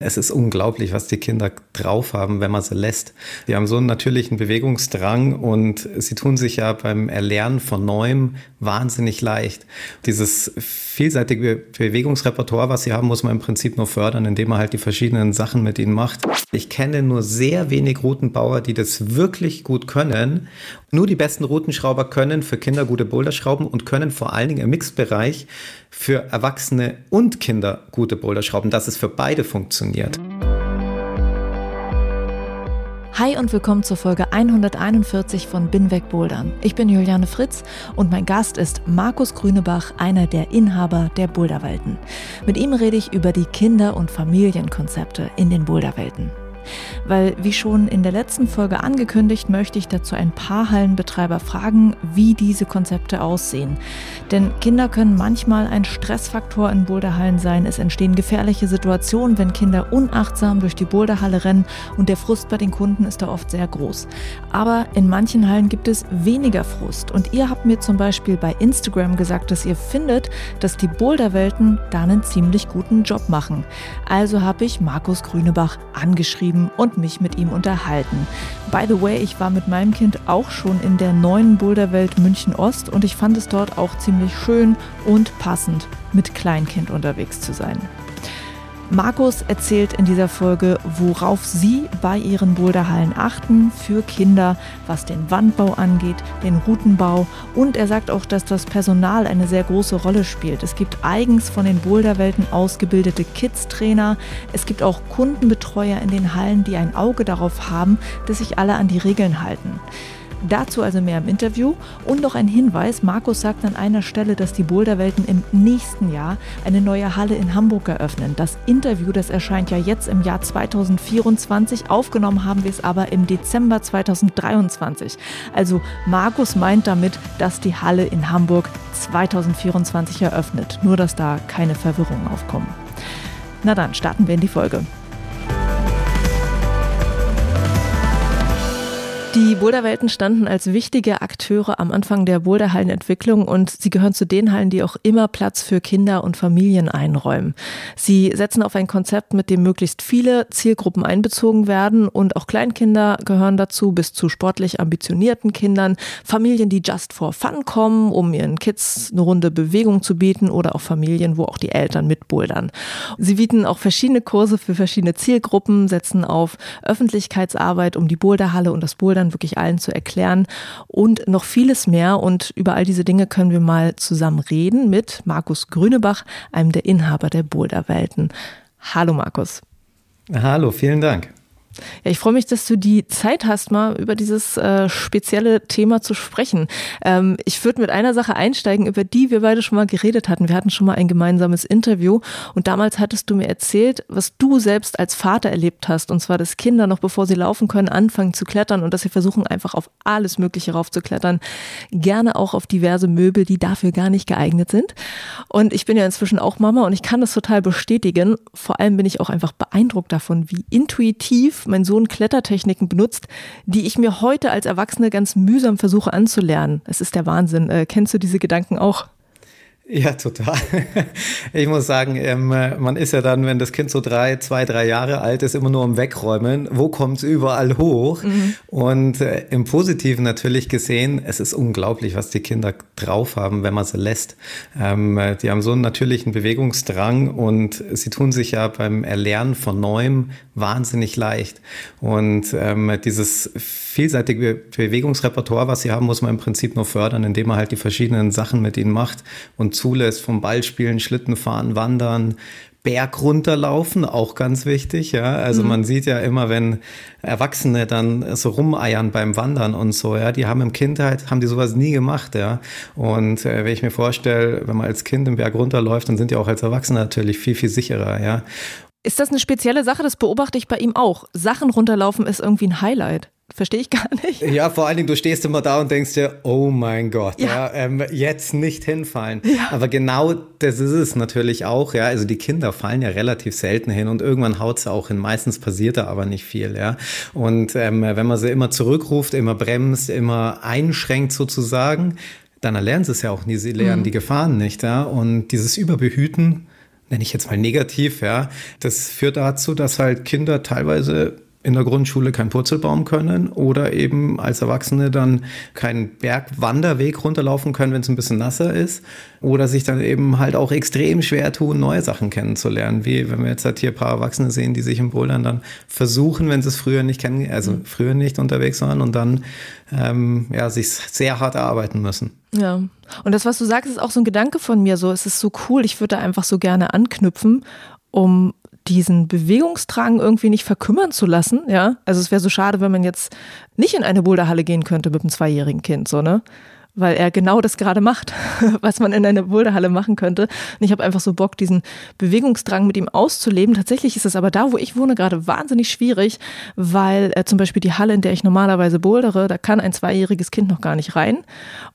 Es ist unglaublich, was die Kinder drauf haben, wenn man sie lässt. Die haben so einen natürlichen Bewegungsdrang und sie tun sich ja beim Erlernen von Neuem wahnsinnig leicht. Dieses vielseitige Bewegungsrepertoire, was sie haben, muss man im Prinzip nur fördern, indem man halt die verschiedenen Sachen mit ihnen macht. Ich kenne nur sehr wenig Routenbauer, die das wirklich gut können. Nur die besten Routenschrauber können für Kinder gute Boulder schrauben und können vor allen Dingen im Mixbereich für Erwachsene und Kinder gute Boulder schrauben, dass es für beide funktioniert. Hi und willkommen zur Folge 141 von Binweg Bouldern. Ich bin Juliane Fritz und mein Gast ist Markus Grünebach, einer der Inhaber der Boulderwelten. Mit ihm rede ich über die Kinder- und Familienkonzepte in den Boulderwelten weil wie schon in der letzten Folge angekündigt, möchte ich dazu ein paar Hallenbetreiber fragen, wie diese Konzepte aussehen. Denn Kinder können manchmal ein Stressfaktor in Boulderhallen sein. Es entstehen gefährliche Situationen, wenn Kinder unachtsam durch die Boulderhalle rennen und der Frust bei den Kunden ist da oft sehr groß. Aber in manchen Hallen gibt es weniger Frust und ihr habt mir zum Beispiel bei Instagram gesagt, dass ihr findet, dass die Boulderwelten da einen ziemlich guten Job machen. Also habe ich Markus Grünebach angeschrieben und mich mit ihm unterhalten. By the way, ich war mit meinem Kind auch schon in der neuen Boulderwelt München Ost und ich fand es dort auch ziemlich schön und passend, mit Kleinkind unterwegs zu sein. Markus erzählt in dieser Folge, worauf Sie bei Ihren Boulderhallen achten für Kinder, was den Wandbau angeht, den Routenbau und er sagt auch, dass das Personal eine sehr große Rolle spielt. Es gibt eigens von den Boulderwelten ausgebildete Kids-Trainer, es gibt auch Kundenbetreuer in den Hallen, die ein Auge darauf haben, dass sich alle an die Regeln halten. Dazu also mehr im Interview. Und noch ein Hinweis: Markus sagt an einer Stelle, dass die Boulderwelten im nächsten Jahr eine neue Halle in Hamburg eröffnen. Das Interview, das erscheint ja jetzt im Jahr 2024. Aufgenommen haben wir es aber im Dezember 2023. Also Markus meint damit, dass die Halle in Hamburg 2024 eröffnet. Nur, dass da keine Verwirrungen aufkommen. Na dann, starten wir in die Folge. Die Boulderwelten standen als wichtige Akteure am Anfang der Boulderhallenentwicklung und sie gehören zu den Hallen, die auch immer Platz für Kinder und Familien einräumen. Sie setzen auf ein Konzept, mit dem möglichst viele Zielgruppen einbezogen werden und auch Kleinkinder gehören dazu, bis zu sportlich ambitionierten Kindern, Familien, die just for fun kommen, um ihren Kids eine runde Bewegung zu bieten oder auch Familien, wo auch die Eltern mitbouldern. Sie bieten auch verschiedene Kurse für verschiedene Zielgruppen, setzen auf Öffentlichkeitsarbeit um die Boulderhalle und das Bouldern wirklich allen zu erklären und noch vieles mehr. Und über all diese Dinge können wir mal zusammen reden mit Markus Grünebach, einem der Inhaber der Boulderwelten. Hallo Markus. Hallo, vielen Dank. Ja, ich freue mich, dass du die Zeit hast, mal über dieses äh, spezielle Thema zu sprechen. Ähm, ich würde mit einer Sache einsteigen, über die wir beide schon mal geredet hatten. Wir hatten schon mal ein gemeinsames Interview und damals hattest du mir erzählt, was du selbst als Vater erlebt hast. Und zwar, dass Kinder noch bevor sie laufen können, anfangen zu klettern und dass sie versuchen, einfach auf alles Mögliche raufzuklettern. Gerne auch auf diverse Möbel, die dafür gar nicht geeignet sind. Und ich bin ja inzwischen auch Mama und ich kann das total bestätigen. Vor allem bin ich auch einfach beeindruckt davon, wie intuitiv mein Sohn Klettertechniken benutzt, die ich mir heute als Erwachsene ganz mühsam versuche anzulernen. Es ist der Wahnsinn. Äh, kennst du diese Gedanken auch? Ja, total. Ich muss sagen, ähm, man ist ja dann, wenn das Kind so drei, zwei, drei Jahre alt ist, immer nur am Wegräumen. Wo kommt es überall hoch? Mhm. Und äh, im Positiven natürlich gesehen, es ist unglaublich, was die Kinder drauf haben, wenn man sie lässt. Ähm, die haben so einen natürlichen Bewegungsdrang und sie tun sich ja beim Erlernen von Neuem wahnsinnig leicht. Und ähm, dieses vielseitige Bewegungsrepertoire, was sie haben, muss man im Prinzip nur fördern, indem man halt die verschiedenen Sachen mit ihnen macht und zulässt, vom Ballspielen, Schlittenfahren, Wandern, Berg runterlaufen, auch ganz wichtig, ja. Also mhm. man sieht ja immer, wenn Erwachsene dann so rumeiern beim Wandern und so, ja, die haben im Kindheit, haben die sowas nie gemacht, ja. Und äh, wenn ich mir vorstelle, wenn man als Kind im Berg runterläuft, dann sind die auch als Erwachsene natürlich viel, viel sicherer, ja. Ist das eine spezielle Sache? Das beobachte ich bei ihm auch. Sachen runterlaufen ist irgendwie ein Highlight. Verstehe ich gar nicht. Ja, vor allen Dingen, du stehst immer da und denkst dir, oh mein Gott, ja, ja ähm, jetzt nicht hinfallen. Ja. Aber genau das ist es natürlich auch, ja. Also die Kinder fallen ja relativ selten hin und irgendwann haut es auch hin. Meistens passiert da aber nicht viel, ja. Und ähm, wenn man sie immer zurückruft, immer bremst, immer einschränkt sozusagen, dann erlernen sie es ja auch nie. Sie lernen mhm. die Gefahren nicht, ja. Und dieses Überbehüten, nenne ich jetzt mal negativ, ja, das führt dazu, dass halt Kinder teilweise in der Grundschule keinen Purzelbaum können oder eben als Erwachsene dann keinen Bergwanderweg runterlaufen können, wenn es ein bisschen nasser ist oder sich dann eben halt auch extrem schwer tun, neue Sachen kennenzulernen, wie wenn wir jetzt halt hier ein paar Erwachsene sehen, die sich im Bouldern dann versuchen, wenn sie es früher nicht kennen, also mhm. früher nicht unterwegs waren und dann ähm, ja, sich sehr hart erarbeiten müssen. Ja, und das, was du sagst, ist auch so ein Gedanke von mir, so es ist so cool, ich würde da einfach so gerne anknüpfen, um diesen Bewegungsdrang irgendwie nicht verkümmern zu lassen, ja. Also es wäre so schade, wenn man jetzt nicht in eine Boulderhalle gehen könnte mit einem zweijährigen Kind, so, ne? Weil er genau das gerade macht, was man in einer Boulderhalle machen könnte. Und ich habe einfach so Bock, diesen Bewegungsdrang mit ihm auszuleben. Tatsächlich ist es aber da, wo ich wohne, gerade wahnsinnig schwierig, weil äh, zum Beispiel die Halle, in der ich normalerweise bouldere, da kann ein zweijähriges Kind noch gar nicht rein.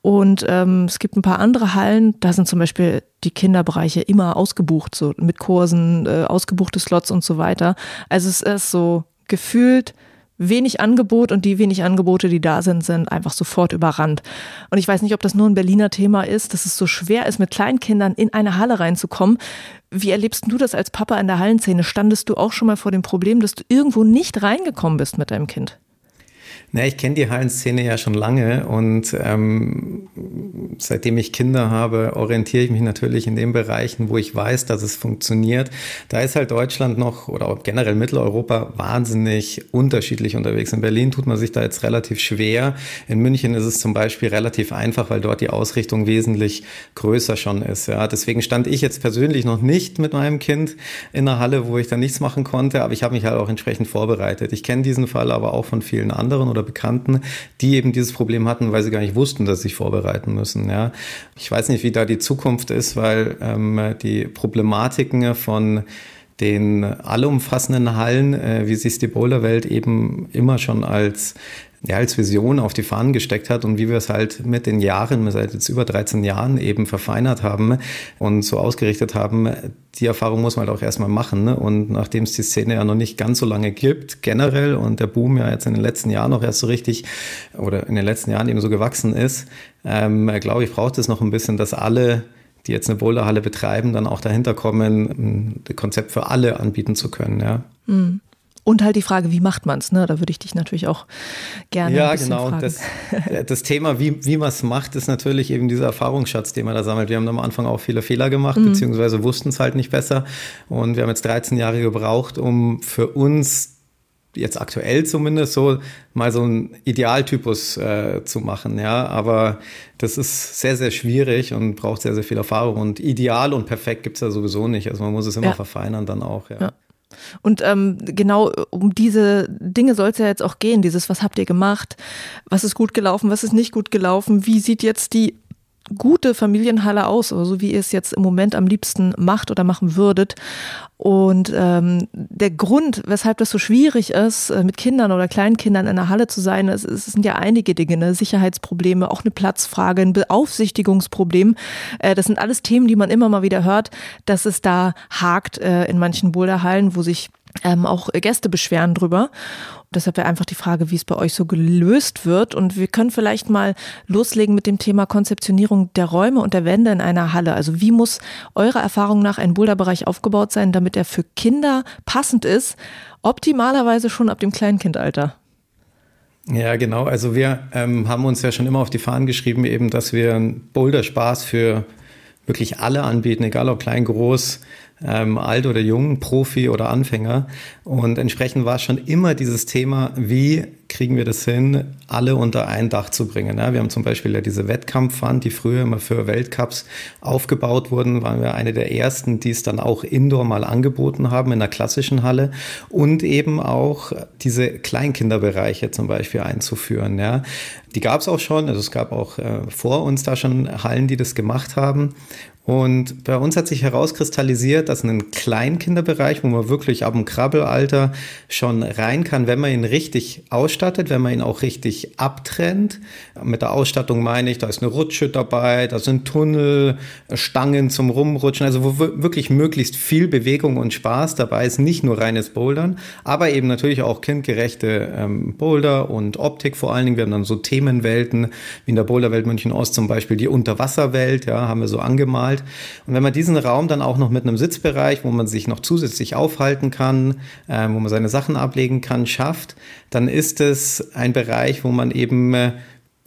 Und ähm, es gibt ein paar andere Hallen, da sind zum Beispiel die Kinderbereiche immer ausgebucht, so mit Kursen, äh, ausgebuchte Slots und so weiter. Also es ist so gefühlt wenig Angebot und die wenig Angebote, die da sind, sind einfach sofort überrannt. Und ich weiß nicht, ob das nur ein Berliner Thema ist, dass es so schwer ist, mit Kleinkindern in eine Halle reinzukommen. Wie erlebst du das als Papa in der Hallenszene? Standest du auch schon mal vor dem Problem, dass du irgendwo nicht reingekommen bist mit deinem Kind? Na, ich kenne die Hallenszene ja schon lange und ähm, seitdem ich Kinder habe, orientiere ich mich natürlich in den Bereichen, wo ich weiß, dass es funktioniert. Da ist halt Deutschland noch oder generell Mitteleuropa wahnsinnig unterschiedlich unterwegs. In Berlin tut man sich da jetzt relativ schwer. In München ist es zum Beispiel relativ einfach, weil dort die Ausrichtung wesentlich größer schon ist. Ja, deswegen stand ich jetzt persönlich noch nicht mit meinem Kind in einer Halle, wo ich da nichts machen konnte, aber ich habe mich halt auch entsprechend vorbereitet. Ich kenne diesen Fall aber auch von vielen anderen oder Bekannten, die eben dieses Problem hatten, weil sie gar nicht wussten, dass sie sich vorbereiten müssen. Ja. Ich weiß nicht, wie da die Zukunft ist, weil ähm, die Problematiken von den allumfassenden Hallen, äh, wie sich die Boulderwelt eben immer schon als ja, als Vision auf die Fahnen gesteckt hat und wie wir es halt mit den Jahren, seit jetzt über 13 Jahren eben verfeinert haben und so ausgerichtet haben, die Erfahrung muss man halt auch erstmal machen. Ne? Und nachdem es die Szene ja noch nicht ganz so lange gibt, generell, und der Boom ja jetzt in den letzten Jahren noch erst so richtig oder in den letzten Jahren eben so gewachsen ist, ähm, glaube ich, braucht es noch ein bisschen, dass alle die jetzt eine Boulderhalle betreiben, dann auch dahinter kommen, ein Konzept für alle anbieten zu können. Ja. Mhm. Und halt die Frage, wie macht man es? Ne? Da würde ich dich natürlich auch gerne. Ja, ein genau. Fragen. Das, das Thema, wie, wie man es macht, ist natürlich eben dieser Erfahrungsschatz, den man da sammelt. Wir haben am Anfang auch viele Fehler gemacht, mhm. beziehungsweise wussten es halt nicht besser. Und wir haben jetzt 13 Jahre gebraucht, um für uns jetzt aktuell zumindest so mal so einen Idealtypus äh, zu machen, ja. Aber das ist sehr, sehr schwierig und braucht sehr, sehr viel Erfahrung. Und ideal und perfekt gibt es ja sowieso nicht. Also man muss es immer ja. verfeinern dann auch, ja. ja. Und ähm, genau um diese Dinge soll es ja jetzt auch gehen. Dieses, was habt ihr gemacht? Was ist gut gelaufen? Was ist nicht gut gelaufen? Wie sieht jetzt die gute Familienhalle aus, also so wie ihr es jetzt im Moment am liebsten macht oder machen würdet. Und ähm, der Grund, weshalb das so schwierig ist, äh, mit Kindern oder Kleinkindern in der Halle zu sein, es, es sind ja einige Dinge, ne? Sicherheitsprobleme, auch eine Platzfrage, ein Beaufsichtigungsproblem. Äh, das sind alles Themen, die man immer mal wieder hört, dass es da hakt äh, in manchen Boulderhallen, wo sich ähm, auch Gäste beschweren drüber. Deshalb wäre einfach die Frage, wie es bei euch so gelöst wird. Und wir können vielleicht mal loslegen mit dem Thema Konzeptionierung der Räume und der Wände in einer Halle. Also wie muss eurer Erfahrung nach ein Boulderbereich aufgebaut sein, damit er für Kinder passend ist? Optimalerweise schon ab dem Kleinkindalter. Ja, genau. Also wir ähm, haben uns ja schon immer auf die Fahnen geschrieben, eben, dass wir einen Boulder-Spaß für wirklich alle anbieten, egal ob klein, groß, ähm, alt oder jung, Profi oder Anfänger. Und entsprechend war schon immer dieses Thema, wie kriegen wir das hin, alle unter ein Dach zu bringen. Ja, wir haben zum Beispiel ja diese Wettkampfwand, die früher immer für Weltcups aufgebaut wurden, waren wir eine der ersten, die es dann auch indoor mal angeboten haben in der klassischen Halle und eben auch diese Kleinkinderbereiche zum Beispiel einzuführen. Ja. Die gab es auch schon, also es gab auch äh, vor uns da schon Hallen, die das gemacht haben. Und bei uns hat sich herauskristallisiert, das einen Kleinkinderbereich, wo man wirklich ab dem Krabbelalter schon rein kann, wenn man ihn richtig ausstattet, wenn man ihn auch richtig abtrennt. Mit der Ausstattung meine ich, da ist eine Rutsche dabei, da sind Tunnel, Stangen zum Rumrutschen, also wo wirklich möglichst viel Bewegung und Spaß dabei ist, nicht nur reines Bouldern, aber eben natürlich auch kindgerechte ähm, Boulder und Optik vor allen Dingen. Wir haben dann so Themenwelten, wie in der Boulderwelt München Ost zum Beispiel die Unterwasserwelt, ja, haben wir so angemalt. Und wenn man diesen Raum dann auch noch mit einem Sitzbereich, wo man sich noch zusätzlich aufhalten kann, äh, wo man seine Sachen ablegen kann, schafft, dann ist es ein Bereich, wo man eben äh,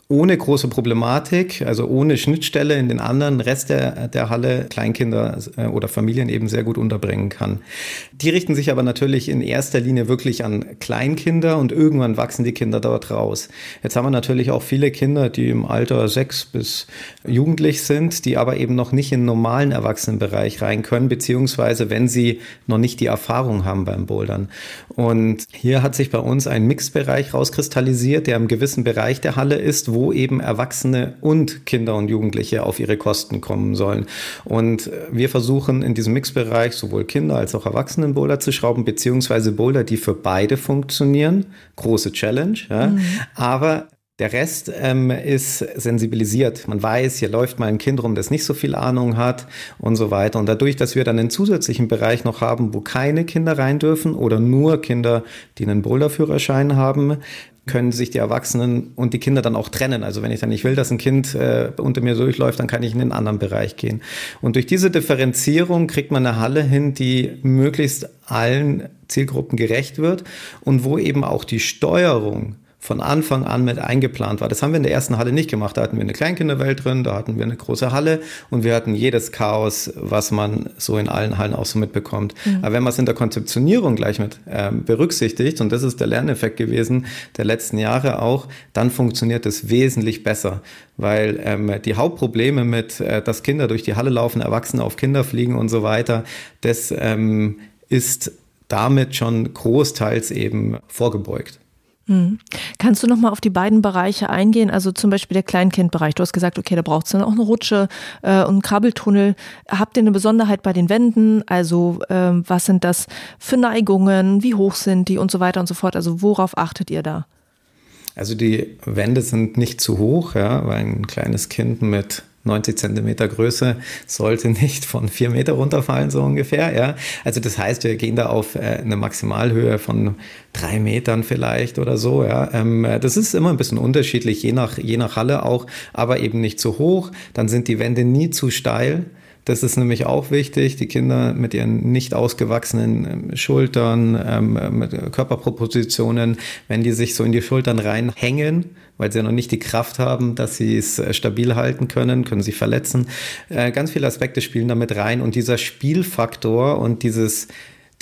ohne große Problematik, also ohne Schnittstelle in den anderen Rest der, der Halle Kleinkinder äh, oder Familien eben sehr gut unterbringen kann. Die richten sich aber natürlich in erster Linie wirklich an Kleinkinder und irgendwann wachsen die Kinder dort raus. Jetzt haben wir natürlich auch viele Kinder, die im Alter sechs bis jugendlich sind, die aber eben noch nicht in den normalen Erwachsenenbereich rein können, beziehungsweise wenn sie noch nicht die Erfahrung haben beim Bouldern. Und hier hat sich bei uns ein Mixbereich rauskristallisiert, der im gewissen Bereich der Halle ist, wo eben Erwachsene und Kinder und Jugendliche auf ihre Kosten kommen sollen. Und wir versuchen in diesem Mixbereich sowohl Kinder als auch Erwachsenen-Boulder zu schrauben, beziehungsweise Boulder, die für beide funktionieren. Große Challenge. Ja. Mhm. Aber der Rest ähm, ist sensibilisiert. Man weiß, hier läuft mal ein Kind rum, das nicht so viel Ahnung hat und so weiter. Und dadurch, dass wir dann einen zusätzlichen Bereich noch haben, wo keine Kinder rein dürfen oder nur Kinder, die einen Boulderführerschein haben, können sich die Erwachsenen und die Kinder dann auch trennen. Also wenn ich dann nicht will, dass ein Kind äh, unter mir durchläuft, dann kann ich in einen anderen Bereich gehen. Und durch diese Differenzierung kriegt man eine Halle hin, die möglichst allen Zielgruppen gerecht wird und wo eben auch die Steuerung von Anfang an mit eingeplant war. Das haben wir in der ersten Halle nicht gemacht. Da hatten wir eine Kleinkinderwelt drin, da hatten wir eine große Halle und wir hatten jedes Chaos, was man so in allen Hallen auch so mitbekommt. Mhm. Aber wenn man es in der Konzeptionierung gleich mit ähm, berücksichtigt, und das ist der Lerneffekt gewesen der letzten Jahre auch, dann funktioniert es wesentlich besser. Weil ähm, die Hauptprobleme mit, äh, dass Kinder durch die Halle laufen, Erwachsene auf Kinder fliegen und so weiter, das ähm, ist damit schon großteils eben vorgebeugt. Mhm. Kannst du noch mal auf die beiden Bereiche eingehen? Also zum Beispiel der Kleinkindbereich. Du hast gesagt, okay, da braucht es dann auch eine Rutsche äh, und einen Krabbeltunnel. Habt ihr eine Besonderheit bei den Wänden? Also ähm, was sind das für Neigungen? Wie hoch sind die und so weiter und so fort? Also worauf achtet ihr da? Also die Wände sind nicht zu hoch, ja, weil ein kleines Kind mit 90 Zentimeter Größe sollte nicht von vier Meter runterfallen, so ungefähr. Ja. Also das heißt, wir gehen da auf äh, eine Maximalhöhe von drei Metern vielleicht oder so. Ja. Ähm, das ist immer ein bisschen unterschiedlich, je nach, je nach Halle auch, aber eben nicht zu hoch. Dann sind die Wände nie zu steil. Das ist nämlich auch wichtig. Die Kinder mit ihren nicht ausgewachsenen ähm, Schultern, ähm, mit Körperpropositionen, wenn die sich so in die Schultern reinhängen, weil sie ja noch nicht die Kraft haben, dass sie es äh, stabil halten können, können sich verletzen. Äh, ganz viele Aspekte spielen damit rein und dieser Spielfaktor und dieses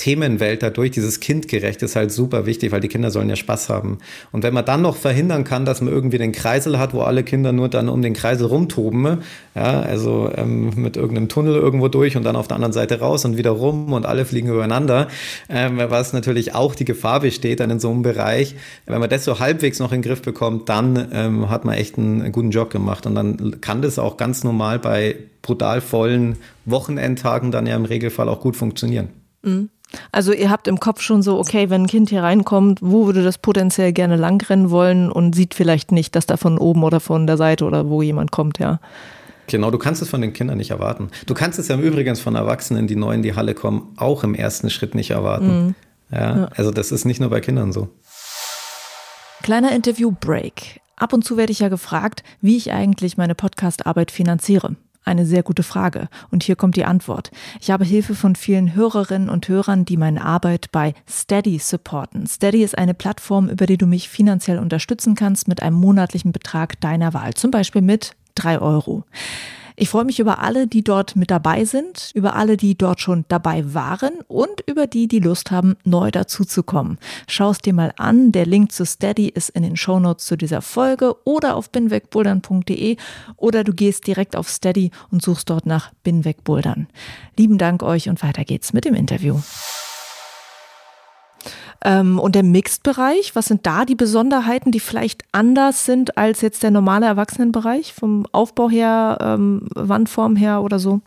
Themenwelt dadurch, dieses kindgerecht ist halt super wichtig, weil die Kinder sollen ja Spaß haben. Und wenn man dann noch verhindern kann, dass man irgendwie den Kreisel hat, wo alle Kinder nur dann um den Kreisel rumtoben, ja, also ähm, mit irgendeinem Tunnel irgendwo durch und dann auf der anderen Seite raus und wieder rum und alle fliegen übereinander, ähm, was natürlich auch die Gefahr besteht dann in so einem Bereich. Wenn man das so halbwegs noch in den Griff bekommt, dann ähm, hat man echt einen, guten Job gemacht und dann kann das auch ganz normal bei brutal vollen Wochenendtagen dann ja im Regelfall auch gut funktionieren. Mhm. Also ihr habt im Kopf schon so, okay, wenn ein Kind hier reinkommt, wo würde das potenziell gerne langrennen wollen und sieht vielleicht nicht, dass da von oben oder von der Seite oder wo jemand kommt, ja. Genau, du kannst es von den Kindern nicht erwarten. Du kannst es ja im Übrigen von Erwachsenen, die neu in die Halle kommen, auch im ersten Schritt nicht erwarten. Mhm. Ja, ja, also das ist nicht nur bei Kindern so. Kleiner Interview-Break. Ab und zu werde ich ja gefragt, wie ich eigentlich meine Podcast-Arbeit finanziere. Eine sehr gute Frage. Und hier kommt die Antwort. Ich habe Hilfe von vielen Hörerinnen und Hörern, die meine Arbeit bei Steady supporten. Steady ist eine Plattform, über die du mich finanziell unterstützen kannst mit einem monatlichen Betrag deiner Wahl. Zum Beispiel mit drei Euro. Ich freue mich über alle, die dort mit dabei sind, über alle, die dort schon dabei waren und über die, die Lust haben, neu dazuzukommen. Schau es dir mal an. Der Link zu Steady ist in den Shownotes zu dieser Folge oder auf binwegbouldern.de oder du gehst direkt auf Steady und suchst dort nach Binwegbouldern. Lieben Dank euch und weiter geht's mit dem Interview. Ähm, und der Mixed-Bereich, was sind da die Besonderheiten, die vielleicht anders sind als jetzt der normale Erwachsenenbereich, vom Aufbau her, ähm, Wandform her oder so?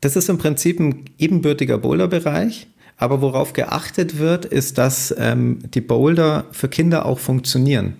Das ist im Prinzip ein ebenbürtiger Boulderbereich. Aber worauf geachtet wird, ist, dass ähm, die Boulder für Kinder auch funktionieren.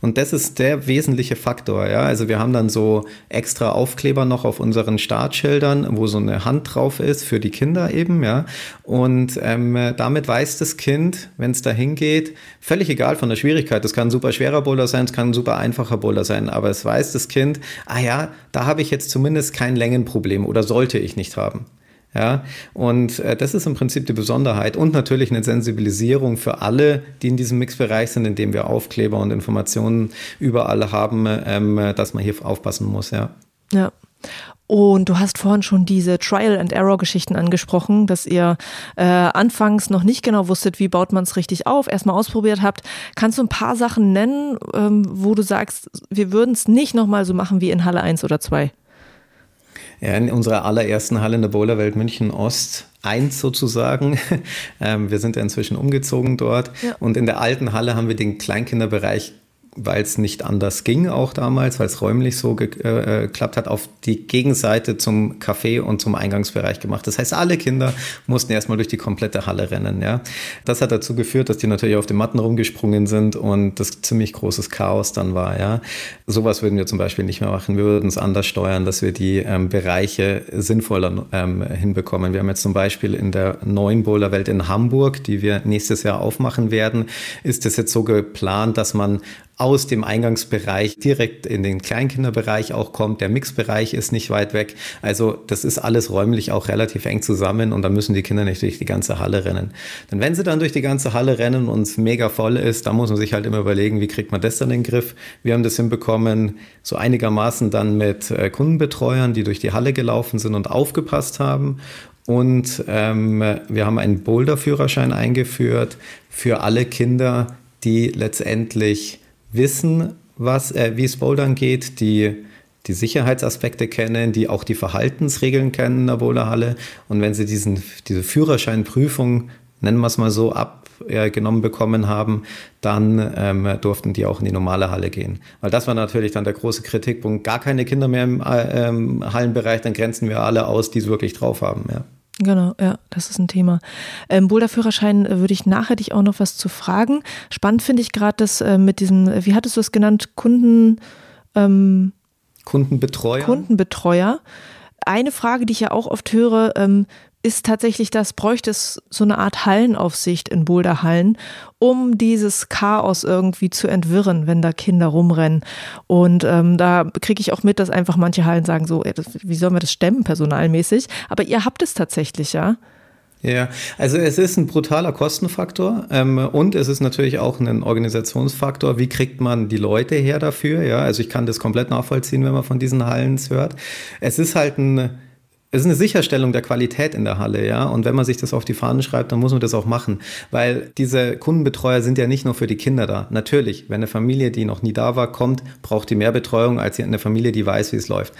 Und das ist der wesentliche Faktor. Ja? Also wir haben dann so extra Aufkleber noch auf unseren Startschildern, wo so eine Hand drauf ist für die Kinder eben. Ja? Und ähm, damit weiß das Kind, wenn es dahin geht, völlig egal von der Schwierigkeit. Das kann ein super schwerer Boulder sein, es kann ein super einfacher Boulder sein. Aber es weiß das Kind, ah ja, da habe ich jetzt zumindest kein Längenproblem oder sollte ich nicht haben. Ja, und äh, das ist im Prinzip die Besonderheit und natürlich eine Sensibilisierung für alle, die in diesem Mixbereich sind, indem wir Aufkleber und Informationen überall haben, ähm, dass man hier aufpassen muss, ja. Ja. Und du hast vorhin schon diese Trial and Error Geschichten angesprochen, dass ihr äh, anfangs noch nicht genau wusstet, wie baut man es richtig auf, erstmal ausprobiert habt. Kannst du ein paar Sachen nennen, ähm, wo du sagst, wir würden es nicht nochmal so machen wie in Halle 1 oder 2? Ja, in unserer allerersten Halle in der Bowlerwelt München Ost 1 sozusagen. Ähm, wir sind ja inzwischen umgezogen dort. Ja. Und in der alten Halle haben wir den Kleinkinderbereich weil es nicht anders ging, auch damals, weil es räumlich so äh, äh, geklappt hat, auf die Gegenseite zum Café und zum Eingangsbereich gemacht. Das heißt, alle Kinder mussten erstmal durch die komplette Halle rennen. Ja. Das hat dazu geführt, dass die natürlich auf den Matten rumgesprungen sind und das ziemlich großes Chaos dann war. Ja. Sowas würden wir zum Beispiel nicht mehr machen. Wir würden es anders steuern, dass wir die ähm, Bereiche sinnvoller ähm, hinbekommen. Wir haben jetzt zum Beispiel in der neuen Bowlerwelt in Hamburg, die wir nächstes Jahr aufmachen werden, ist es jetzt so geplant, dass man aus dem Eingangsbereich direkt in den Kleinkinderbereich auch kommt. Der Mixbereich ist nicht weit weg. Also das ist alles räumlich auch relativ eng zusammen und da müssen die Kinder nicht durch die ganze Halle rennen. Denn wenn sie dann durch die ganze Halle rennen und es mega voll ist, dann muss man sich halt immer überlegen, wie kriegt man das dann in den Griff. Wir haben das hinbekommen, so einigermaßen dann mit äh, Kundenbetreuern, die durch die Halle gelaufen sind und aufgepasst haben. Und ähm, wir haben einen Boulder-Führerschein eingeführt für alle Kinder, die letztendlich wissen, was, äh, wie es Bouldern geht, die die Sicherheitsaspekte kennen, die auch die Verhaltensregeln kennen in der Boulderhalle. Und wenn sie diesen, diese Führerscheinprüfung, nennen wir es mal so, abgenommen bekommen haben, dann ähm, durften die auch in die normale Halle gehen. Weil das war natürlich dann der große Kritikpunkt. Gar keine Kinder mehr im äh, ähm, Hallenbereich, dann grenzen wir alle aus, die es wirklich drauf haben. Ja. Genau, ja, das ist ein Thema. Ähm, Boulderführerschein äh, würde ich nachher dich auch noch was zu fragen. Spannend finde ich gerade das äh, mit diesem, äh, wie hattest du es genannt, Kunden. Ähm, Kundenbetreuer. Kundenbetreuer. Eine Frage, die ich ja auch oft höre, ähm, ist tatsächlich das, bräuchte es so eine Art Hallenaufsicht in Boulderhallen, um dieses Chaos irgendwie zu entwirren, wenn da Kinder rumrennen. Und ähm, da kriege ich auch mit, dass einfach manche Hallen sagen so, ey, das, wie sollen wir das stemmen personalmäßig? Aber ihr habt es tatsächlich, ja? Ja, also es ist ein brutaler Kostenfaktor ähm, und es ist natürlich auch ein Organisationsfaktor. Wie kriegt man die Leute her dafür? Ja, also ich kann das komplett nachvollziehen, wenn man von diesen Hallen hört. Es ist halt ein es ist eine Sicherstellung der Qualität in der Halle, ja. Und wenn man sich das auf die Fahnen schreibt, dann muss man das auch machen. Weil diese Kundenbetreuer sind ja nicht nur für die Kinder da. Natürlich, wenn eine Familie, die noch nie da war, kommt, braucht die mehr Betreuung als eine Familie, die weiß, wie es läuft.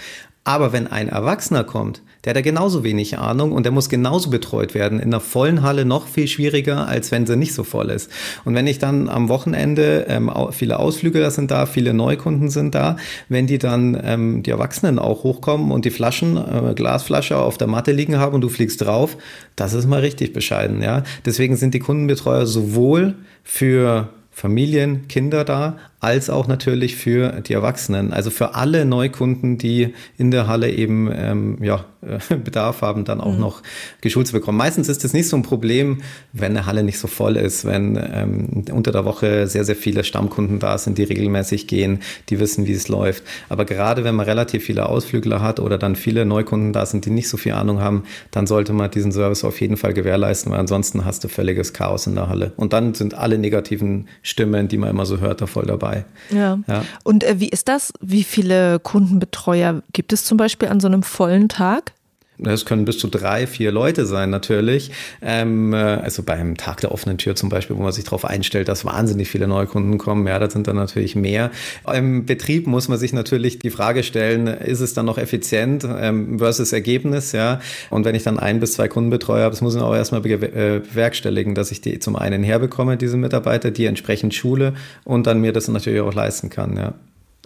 Aber wenn ein Erwachsener kommt, der hat ja genauso wenig Ahnung und der muss genauso betreut werden. In einer vollen Halle noch viel schwieriger, als wenn sie nicht so voll ist. Und wenn ich dann am Wochenende, ähm, viele Ausflügler sind da, viele Neukunden sind da, wenn die dann ähm, die Erwachsenen auch hochkommen und die Flaschen, äh, Glasflasche auf der Matte liegen haben und du fliegst drauf, das ist mal richtig bescheiden, ja. Deswegen sind die Kundenbetreuer sowohl für Familien, Kinder da, als auch natürlich für die Erwachsenen. Also für alle Neukunden, die in der Halle eben ähm, ja, Bedarf haben, dann auch mhm. noch geschult zu bekommen. Meistens ist es nicht so ein Problem, wenn eine Halle nicht so voll ist, wenn ähm, unter der Woche sehr, sehr viele Stammkunden da sind, die regelmäßig gehen, die wissen, wie es läuft. Aber gerade wenn man relativ viele Ausflügler hat oder dann viele Neukunden da sind, die nicht so viel Ahnung haben, dann sollte man diesen Service auf jeden Fall gewährleisten, weil ansonsten hast du völliges Chaos in der Halle. Und dann sind alle negativen Stimmen, die man immer so hört, da voll dabei dabei. Ja. ja. Und äh, wie ist das? Wie viele Kundenbetreuer gibt es zum Beispiel an so einem vollen Tag? Das können bis zu drei, vier Leute sein natürlich. Ähm, äh, also beim Tag der offenen Tür zum Beispiel, wo man sich darauf einstellt, dass wahnsinnig viele Neukunden kommen, ja, da sind dann natürlich mehr. Im Betrieb muss man sich natürlich die Frage stellen, ist es dann noch effizient ähm, versus Ergebnis, ja? Und wenn ich dann ein bis zwei Kundenbetreuer habe, das muss ich auch erstmal äh, bewerkstelligen, dass ich die zum einen herbekomme, diese Mitarbeiter, die entsprechend schule und dann mir das natürlich auch leisten kann, ja.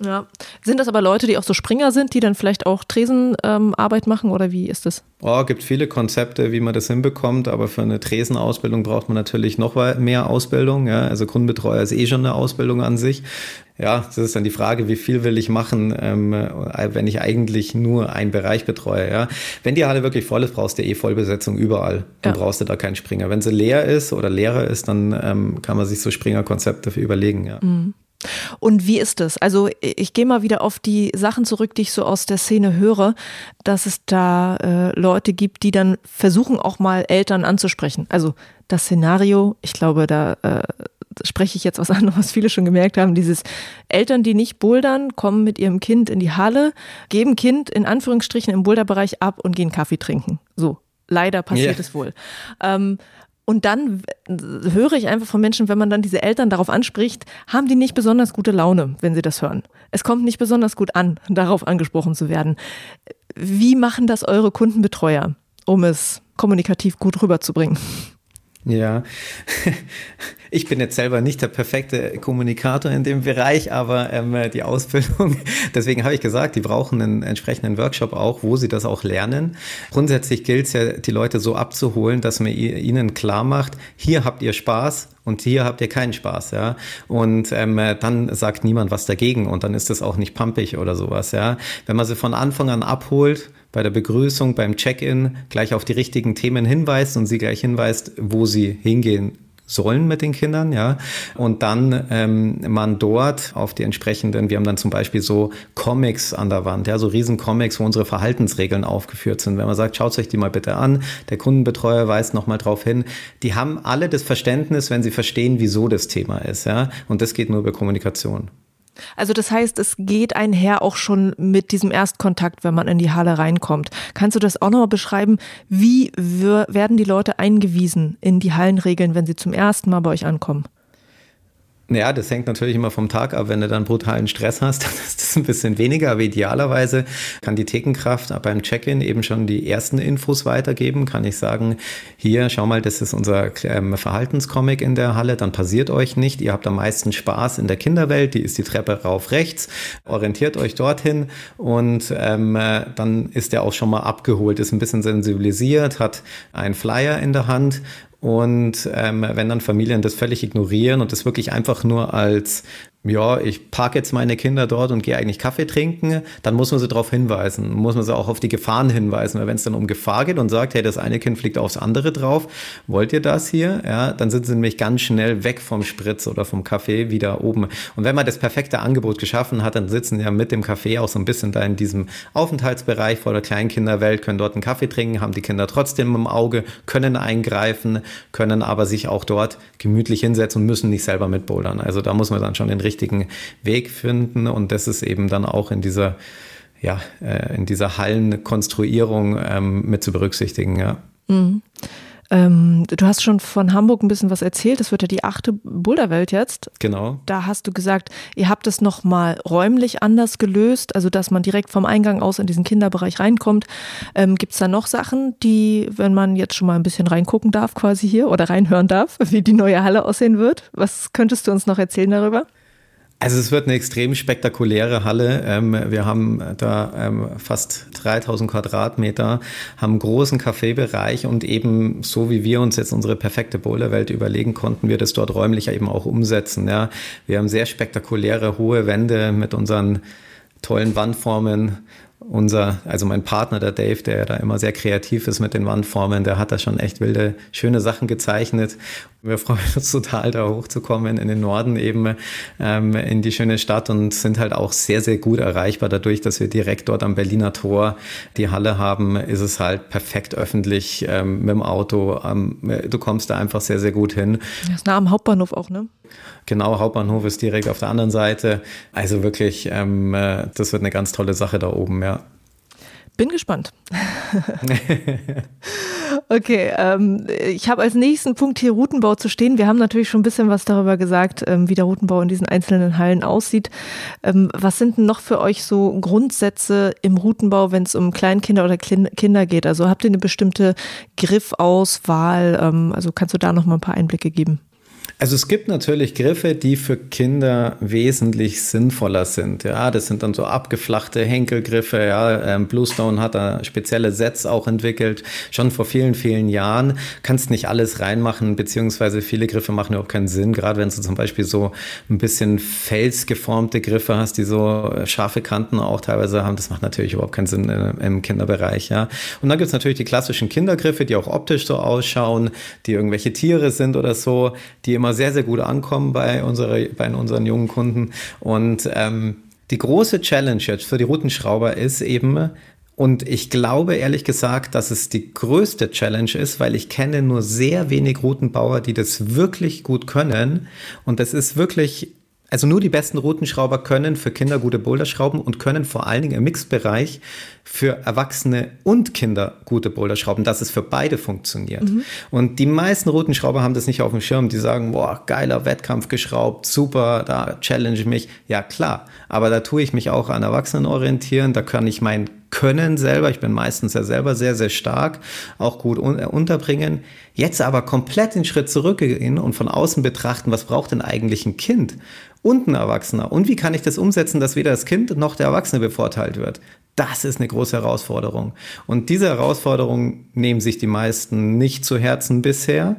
Ja. Sind das aber Leute, die auch so Springer sind, die dann vielleicht auch Tresenarbeit ähm, machen oder wie ist das? Oh, gibt viele Konzepte, wie man das hinbekommt, aber für eine Tresenausbildung braucht man natürlich noch mehr Ausbildung. Ja? Also Kundenbetreuer ist eh schon eine Ausbildung an sich. Ja, das ist dann die Frage, wie viel will ich machen, ähm, wenn ich eigentlich nur einen Bereich betreue. Ja? Wenn die Halle wirklich voll ist, brauchst du eh Vollbesetzung überall. Dann ja. brauchst du da keinen Springer. Wenn sie leer ist oder leerer ist, dann ähm, kann man sich so Springerkonzepte überlegen. Ja. Mhm. Und wie ist es? Also ich gehe mal wieder auf die Sachen zurück, die ich so aus der Szene höre, dass es da äh, Leute gibt, die dann versuchen auch mal Eltern anzusprechen. Also das Szenario, ich glaube, da äh, spreche ich jetzt was an, was viele schon gemerkt haben, dieses Eltern, die nicht bouldern, kommen mit ihrem Kind in die Halle, geben Kind in Anführungsstrichen im Boulderbereich ab und gehen Kaffee trinken. So, leider passiert yeah. es wohl. Ähm, und dann höre ich einfach von Menschen, wenn man dann diese Eltern darauf anspricht, haben die nicht besonders gute Laune, wenn sie das hören. Es kommt nicht besonders gut an, darauf angesprochen zu werden. Wie machen das eure Kundenbetreuer, um es kommunikativ gut rüberzubringen? Ja, ich bin jetzt selber nicht der perfekte Kommunikator in dem Bereich, aber ähm, die Ausbildung, deswegen habe ich gesagt, die brauchen einen entsprechenden Workshop auch, wo sie das auch lernen. Grundsätzlich gilt es ja, die Leute so abzuholen, dass man ihnen klar macht, hier habt ihr Spaß und hier habt ihr keinen Spaß, ja. Und ähm, dann sagt niemand was dagegen und dann ist das auch nicht pumpig oder sowas, ja. Wenn man sie von Anfang an abholt, bei der Begrüßung, beim Check-in gleich auf die richtigen Themen hinweist und sie gleich hinweist, wo sie hingehen sollen mit den Kindern, ja. Und dann ähm, man dort auf die entsprechenden, wir haben dann zum Beispiel so Comics an der Wand, ja, so riesen Comics, wo unsere Verhaltensregeln aufgeführt sind. Wenn man sagt, schaut euch die mal bitte an, der Kundenbetreuer weist nochmal drauf hin, die haben alle das Verständnis, wenn sie verstehen, wieso das Thema ist, ja. Und das geht nur über Kommunikation. Also das heißt, es geht einher auch schon mit diesem Erstkontakt, wenn man in die Halle reinkommt. Kannst du das auch nochmal beschreiben? Wie werden die Leute eingewiesen in die Hallenregeln, wenn sie zum ersten Mal bei euch ankommen? Ja, das hängt natürlich immer vom Tag ab. Wenn du dann brutalen Stress hast, dann ist das ein bisschen weniger. Aber idealerweise kann die Thekenkraft beim Check-in eben schon die ersten Infos weitergeben. Kann ich sagen, hier, schau mal, das ist unser ähm, Verhaltenscomic in der Halle. Dann passiert euch nicht. Ihr habt am meisten Spaß in der Kinderwelt. Die ist die Treppe rauf rechts. Orientiert euch dorthin und ähm, dann ist er auch schon mal abgeholt, ist ein bisschen sensibilisiert, hat einen Flyer in der Hand und ähm, wenn dann Familien das völlig ignorieren und das wirklich einfach nur als ja, ich parke jetzt meine Kinder dort und gehe eigentlich Kaffee trinken, dann muss man sie darauf hinweisen, muss man sie auch auf die Gefahren hinweisen, weil wenn es dann um Gefahr geht und sagt, hey, das eine Kind fliegt aufs andere drauf, wollt ihr das hier? Ja, dann sind sie nämlich ganz schnell weg vom Spritz oder vom Kaffee wieder oben. Und wenn man das perfekte Angebot geschaffen hat, dann sitzen ja mit dem Kaffee auch so ein bisschen da in diesem Aufenthaltsbereich vor der Kleinkinderwelt, können dort einen Kaffee trinken, haben die Kinder trotzdem im Auge, können eingreifen, können aber sich auch dort gemütlich hinsetzen und müssen nicht selber mitbouldern. Also da muss man dann schon den richtigen richtigen Weg finden. Und das ist eben dann auch in dieser, ja, äh, in dieser Hallenkonstruierung ähm, mit zu berücksichtigen, ja. Mhm. Ähm, du hast schon von Hamburg ein bisschen was erzählt. Das wird ja die achte Boulderwelt jetzt. Genau. Da hast du gesagt, ihr habt es nochmal räumlich anders gelöst, also dass man direkt vom Eingang aus in diesen Kinderbereich reinkommt. Ähm, Gibt es da noch Sachen, die, wenn man jetzt schon mal ein bisschen reingucken darf, quasi hier oder reinhören darf, wie die neue Halle aussehen wird? Was könntest du uns noch erzählen darüber? Also es wird eine extrem spektakuläre Halle. Ähm, wir haben da ähm, fast 3000 Quadratmeter, haben einen großen Kaffeebereich und eben so wie wir uns jetzt unsere perfekte Boulderwelt überlegen, konnten wir das dort räumlich eben auch umsetzen. Wir haben sehr spektakuläre hohe Wände mit unseren tollen Wandformen unser, also mein Partner, der Dave, der da immer sehr kreativ ist mit den Wandformen, der hat da schon echt wilde, schöne Sachen gezeichnet. Wir freuen uns total, da hochzukommen in den Norden eben, ähm, in die schöne Stadt und sind halt auch sehr, sehr gut erreichbar. Dadurch, dass wir direkt dort am Berliner Tor die Halle haben, ist es halt perfekt öffentlich ähm, mit dem Auto. Ähm, du kommst da einfach sehr, sehr gut hin. Das ist nah am Hauptbahnhof auch, ne? Genau, Hauptbahnhof ist direkt auf der anderen Seite. Also wirklich, ähm, äh, das wird eine ganz tolle Sache da oben, ja. Bin gespannt. okay, ähm, ich habe als nächsten Punkt hier Routenbau zu stehen. Wir haben natürlich schon ein bisschen was darüber gesagt, ähm, wie der Routenbau in diesen einzelnen Hallen aussieht. Ähm, was sind denn noch für euch so Grundsätze im Routenbau, wenn es um Kleinkinder oder Klin Kinder geht? Also habt ihr eine bestimmte Griffauswahl? Ähm, also kannst du da noch mal ein paar Einblicke geben? Also es gibt natürlich Griffe, die für Kinder wesentlich sinnvoller sind. Ja, das sind dann so abgeflachte Henkelgriffe. Ja, ähm, Bluestone hat da spezielle Sets auch entwickelt, schon vor vielen, vielen Jahren. Kannst nicht alles reinmachen, beziehungsweise viele Griffe machen überhaupt keinen Sinn. Gerade wenn du zum Beispiel so ein bisschen felsgeformte Griffe hast, die so scharfe Kanten auch teilweise haben, das macht natürlich überhaupt keinen Sinn äh, im Kinderbereich. Ja, und dann gibt es natürlich die klassischen Kindergriffe, die auch optisch so ausschauen, die irgendwelche Tiere sind oder so, die immer sehr, sehr gut ankommen bei, unsere, bei unseren jungen Kunden. Und ähm, die große Challenge jetzt für die Routenschrauber ist eben, und ich glaube ehrlich gesagt, dass es die größte Challenge ist, weil ich kenne nur sehr wenig Routenbauer, die das wirklich gut können. Und das ist wirklich also nur die besten Routenschrauber können für Kinder gute Boulder schrauben und können vor allen Dingen im Mixbereich für Erwachsene und Kinder gute Boulder schrauben, dass es für beide funktioniert. Mhm. Und die meisten Routenschrauber haben das nicht auf dem Schirm. Die sagen, boah, geiler Wettkampf geschraubt, super, da challenge ich mich. Ja, klar. Aber da tue ich mich auch an Erwachsenen orientieren. Da kann ich mein Können selber, ich bin meistens ja selber sehr, sehr stark, auch gut un unterbringen. Jetzt aber komplett den Schritt zurückgehen und von außen betrachten, was braucht denn eigentlich ein Kind? und ein Erwachsener. Und wie kann ich das umsetzen, dass weder das Kind noch der Erwachsene bevorteilt wird? Das ist eine große Herausforderung. Und diese Herausforderung nehmen sich die meisten nicht zu Herzen bisher.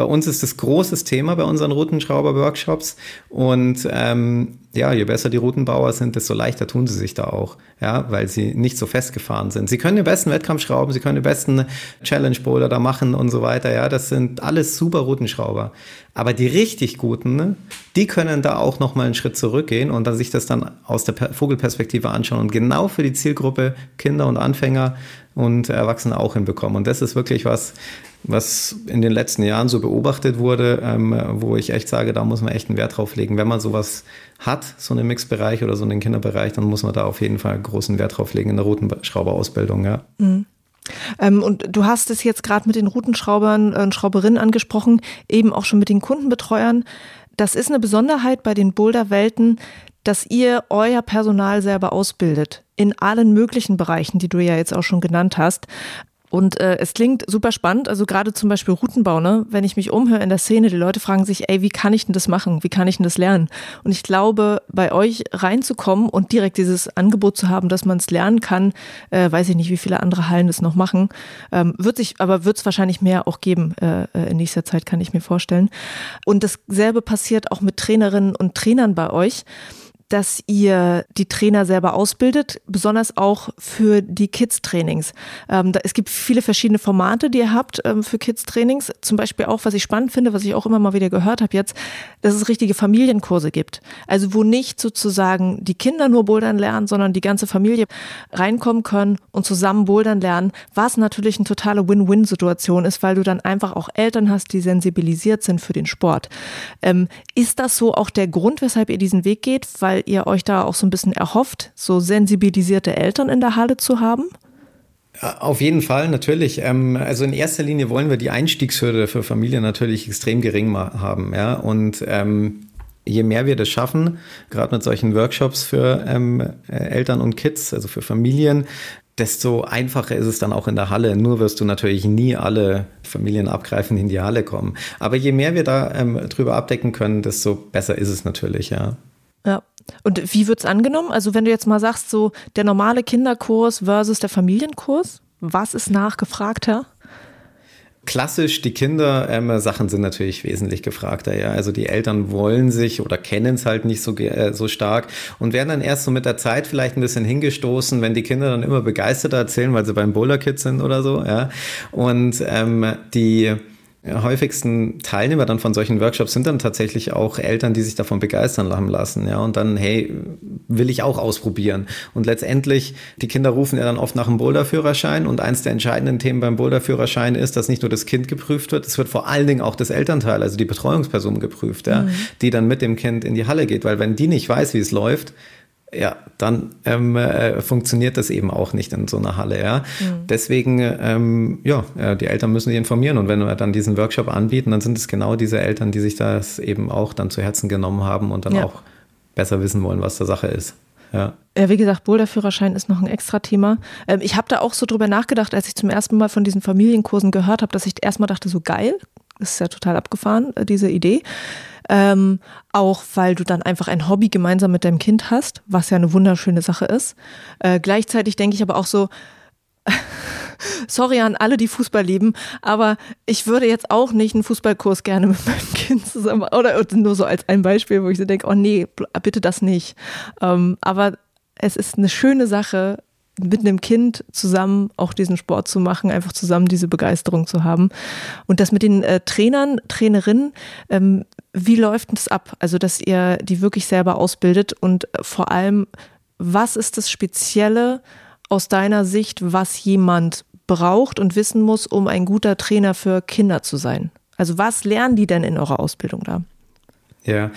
Bei uns ist das großes Thema bei unseren Routenschrauber-Workshops. Und ähm, ja, je besser die Routenbauer sind, desto leichter tun sie sich da auch, ja, weil sie nicht so festgefahren sind. Sie können den besten Wettkampf schrauben, sie können den besten Challenge Boulder da machen und so weiter, ja, das sind alles super Routenschrauber. Aber die richtig guten, ne, die können da auch noch mal einen Schritt zurückgehen und dann sich das dann aus der Vogelperspektive anschauen und genau für die Zielgruppe Kinder und Anfänger und Erwachsene auch hinbekommen. Und das ist wirklich was, was in den letzten Jahren so beobachtet wurde, ähm, wo ich echt sage, da muss man echt einen Wert drauf legen. Wenn man sowas hat, so einen Mixbereich oder so einen Kinderbereich, dann muss man da auf jeden Fall großen Wert drauf legen in der Routenschrauberausbildung, ja. Mhm. Ähm, und du hast es jetzt gerade mit den Routenschraubern und äh, Schrauberinnen angesprochen, eben auch schon mit den Kundenbetreuern. Das ist eine Besonderheit bei den Boulder-Welten, dass ihr euer Personal selber ausbildet in allen möglichen Bereichen, die du ja jetzt auch schon genannt hast. Und äh, es klingt super spannend, also gerade zum Beispiel Routenbau, ne? wenn ich mich umhöre in der Szene, die Leute fragen sich, ey, wie kann ich denn das machen? Wie kann ich denn das lernen? Und ich glaube, bei euch reinzukommen und direkt dieses Angebot zu haben, dass man es lernen kann, äh, weiß ich nicht, wie viele andere Hallen das noch machen, ähm, wird sich, aber wird es wahrscheinlich mehr auch geben äh, äh, in nächster Zeit, kann ich mir vorstellen. Und dasselbe passiert auch mit Trainerinnen und Trainern bei euch dass ihr die Trainer selber ausbildet, besonders auch für die Kids-Trainings. Ähm, es gibt viele verschiedene Formate, die ihr habt ähm, für Kids-Trainings. Zum Beispiel auch, was ich spannend finde, was ich auch immer mal wieder gehört habe jetzt, dass es richtige Familienkurse gibt. Also wo nicht sozusagen die Kinder nur bouldern lernen, sondern die ganze Familie reinkommen können und zusammen bouldern lernen, was natürlich eine totale Win-Win-Situation ist, weil du dann einfach auch Eltern hast, die sensibilisiert sind für den Sport. Ähm, ist das so auch der Grund, weshalb ihr diesen Weg geht? Weil weil ihr euch da auch so ein bisschen erhofft, so sensibilisierte Eltern in der Halle zu haben? Auf jeden Fall, natürlich. Ähm, also in erster Linie wollen wir die Einstiegshürde für Familien natürlich extrem gering haben. Ja? Und ähm, je mehr wir das schaffen, gerade mit solchen Workshops für ähm, Eltern und Kids, also für Familien, desto einfacher ist es dann auch in der Halle. Nur wirst du natürlich nie alle Familien abgreifen, die in die Halle kommen. Aber je mehr wir da ähm, drüber abdecken können, desto besser ist es natürlich, ja. Ja. Und wie wird es angenommen? Also wenn du jetzt mal sagst, so der normale Kinderkurs versus der Familienkurs, was ist nachgefragter? Klassisch, die Kindersachen ähm, sind natürlich wesentlich gefragter, ja. Also die Eltern wollen sich oder kennen es halt nicht so, äh, so stark und werden dann erst so mit der Zeit vielleicht ein bisschen hingestoßen, wenn die Kinder dann immer begeistert erzählen, weil sie beim Boulder Kids sind oder so, ja. Und ähm, die häufigsten Teilnehmer dann von solchen Workshops sind dann tatsächlich auch Eltern, die sich davon begeistern haben lassen, ja, und dann, hey, will ich auch ausprobieren. Und letztendlich, die Kinder rufen ja dann oft nach einem Boulderführerschein und eins der entscheidenden Themen beim Boulderführerschein ist, dass nicht nur das Kind geprüft wird, es wird vor allen Dingen auch das Elternteil, also die Betreuungsperson geprüft, ja, mhm. die dann mit dem Kind in die Halle geht, weil wenn die nicht weiß, wie es läuft, ja, dann ähm, äh, funktioniert das eben auch nicht in so einer Halle. Ja? Mhm. Deswegen, ähm, ja, äh, die Eltern müssen sich informieren und wenn wir dann diesen Workshop anbieten, dann sind es genau diese Eltern, die sich das eben auch dann zu Herzen genommen haben und dann ja. auch besser wissen wollen, was der Sache ist. Ja. Ja, wie gesagt, Boulderführerschein ist noch ein extra Thema. Ähm, ich habe da auch so drüber nachgedacht, als ich zum ersten Mal von diesen Familienkursen gehört habe, dass ich erstmal dachte, so geil, Das ist ja total abgefahren, äh, diese Idee. Ähm, auch weil du dann einfach ein Hobby gemeinsam mit deinem Kind hast, was ja eine wunderschöne Sache ist. Äh, gleichzeitig denke ich aber auch so, sorry an alle, die Fußball lieben, aber ich würde jetzt auch nicht einen Fußballkurs gerne mit meinem Kind zusammen, oder nur so als ein Beispiel, wo ich so denke, oh nee, bitte das nicht. Ähm, aber es ist eine schöne Sache, mit einem Kind zusammen auch diesen Sport zu machen, einfach zusammen diese Begeisterung zu haben. Und das mit den äh, Trainern, Trainerinnen, ähm, wie läuft es ab? Also, dass ihr die wirklich selber ausbildet und vor allem, was ist das Spezielle aus deiner Sicht, was jemand braucht und wissen muss, um ein guter Trainer für Kinder zu sein? Also, was lernen die denn in eurer Ausbildung da? Ja,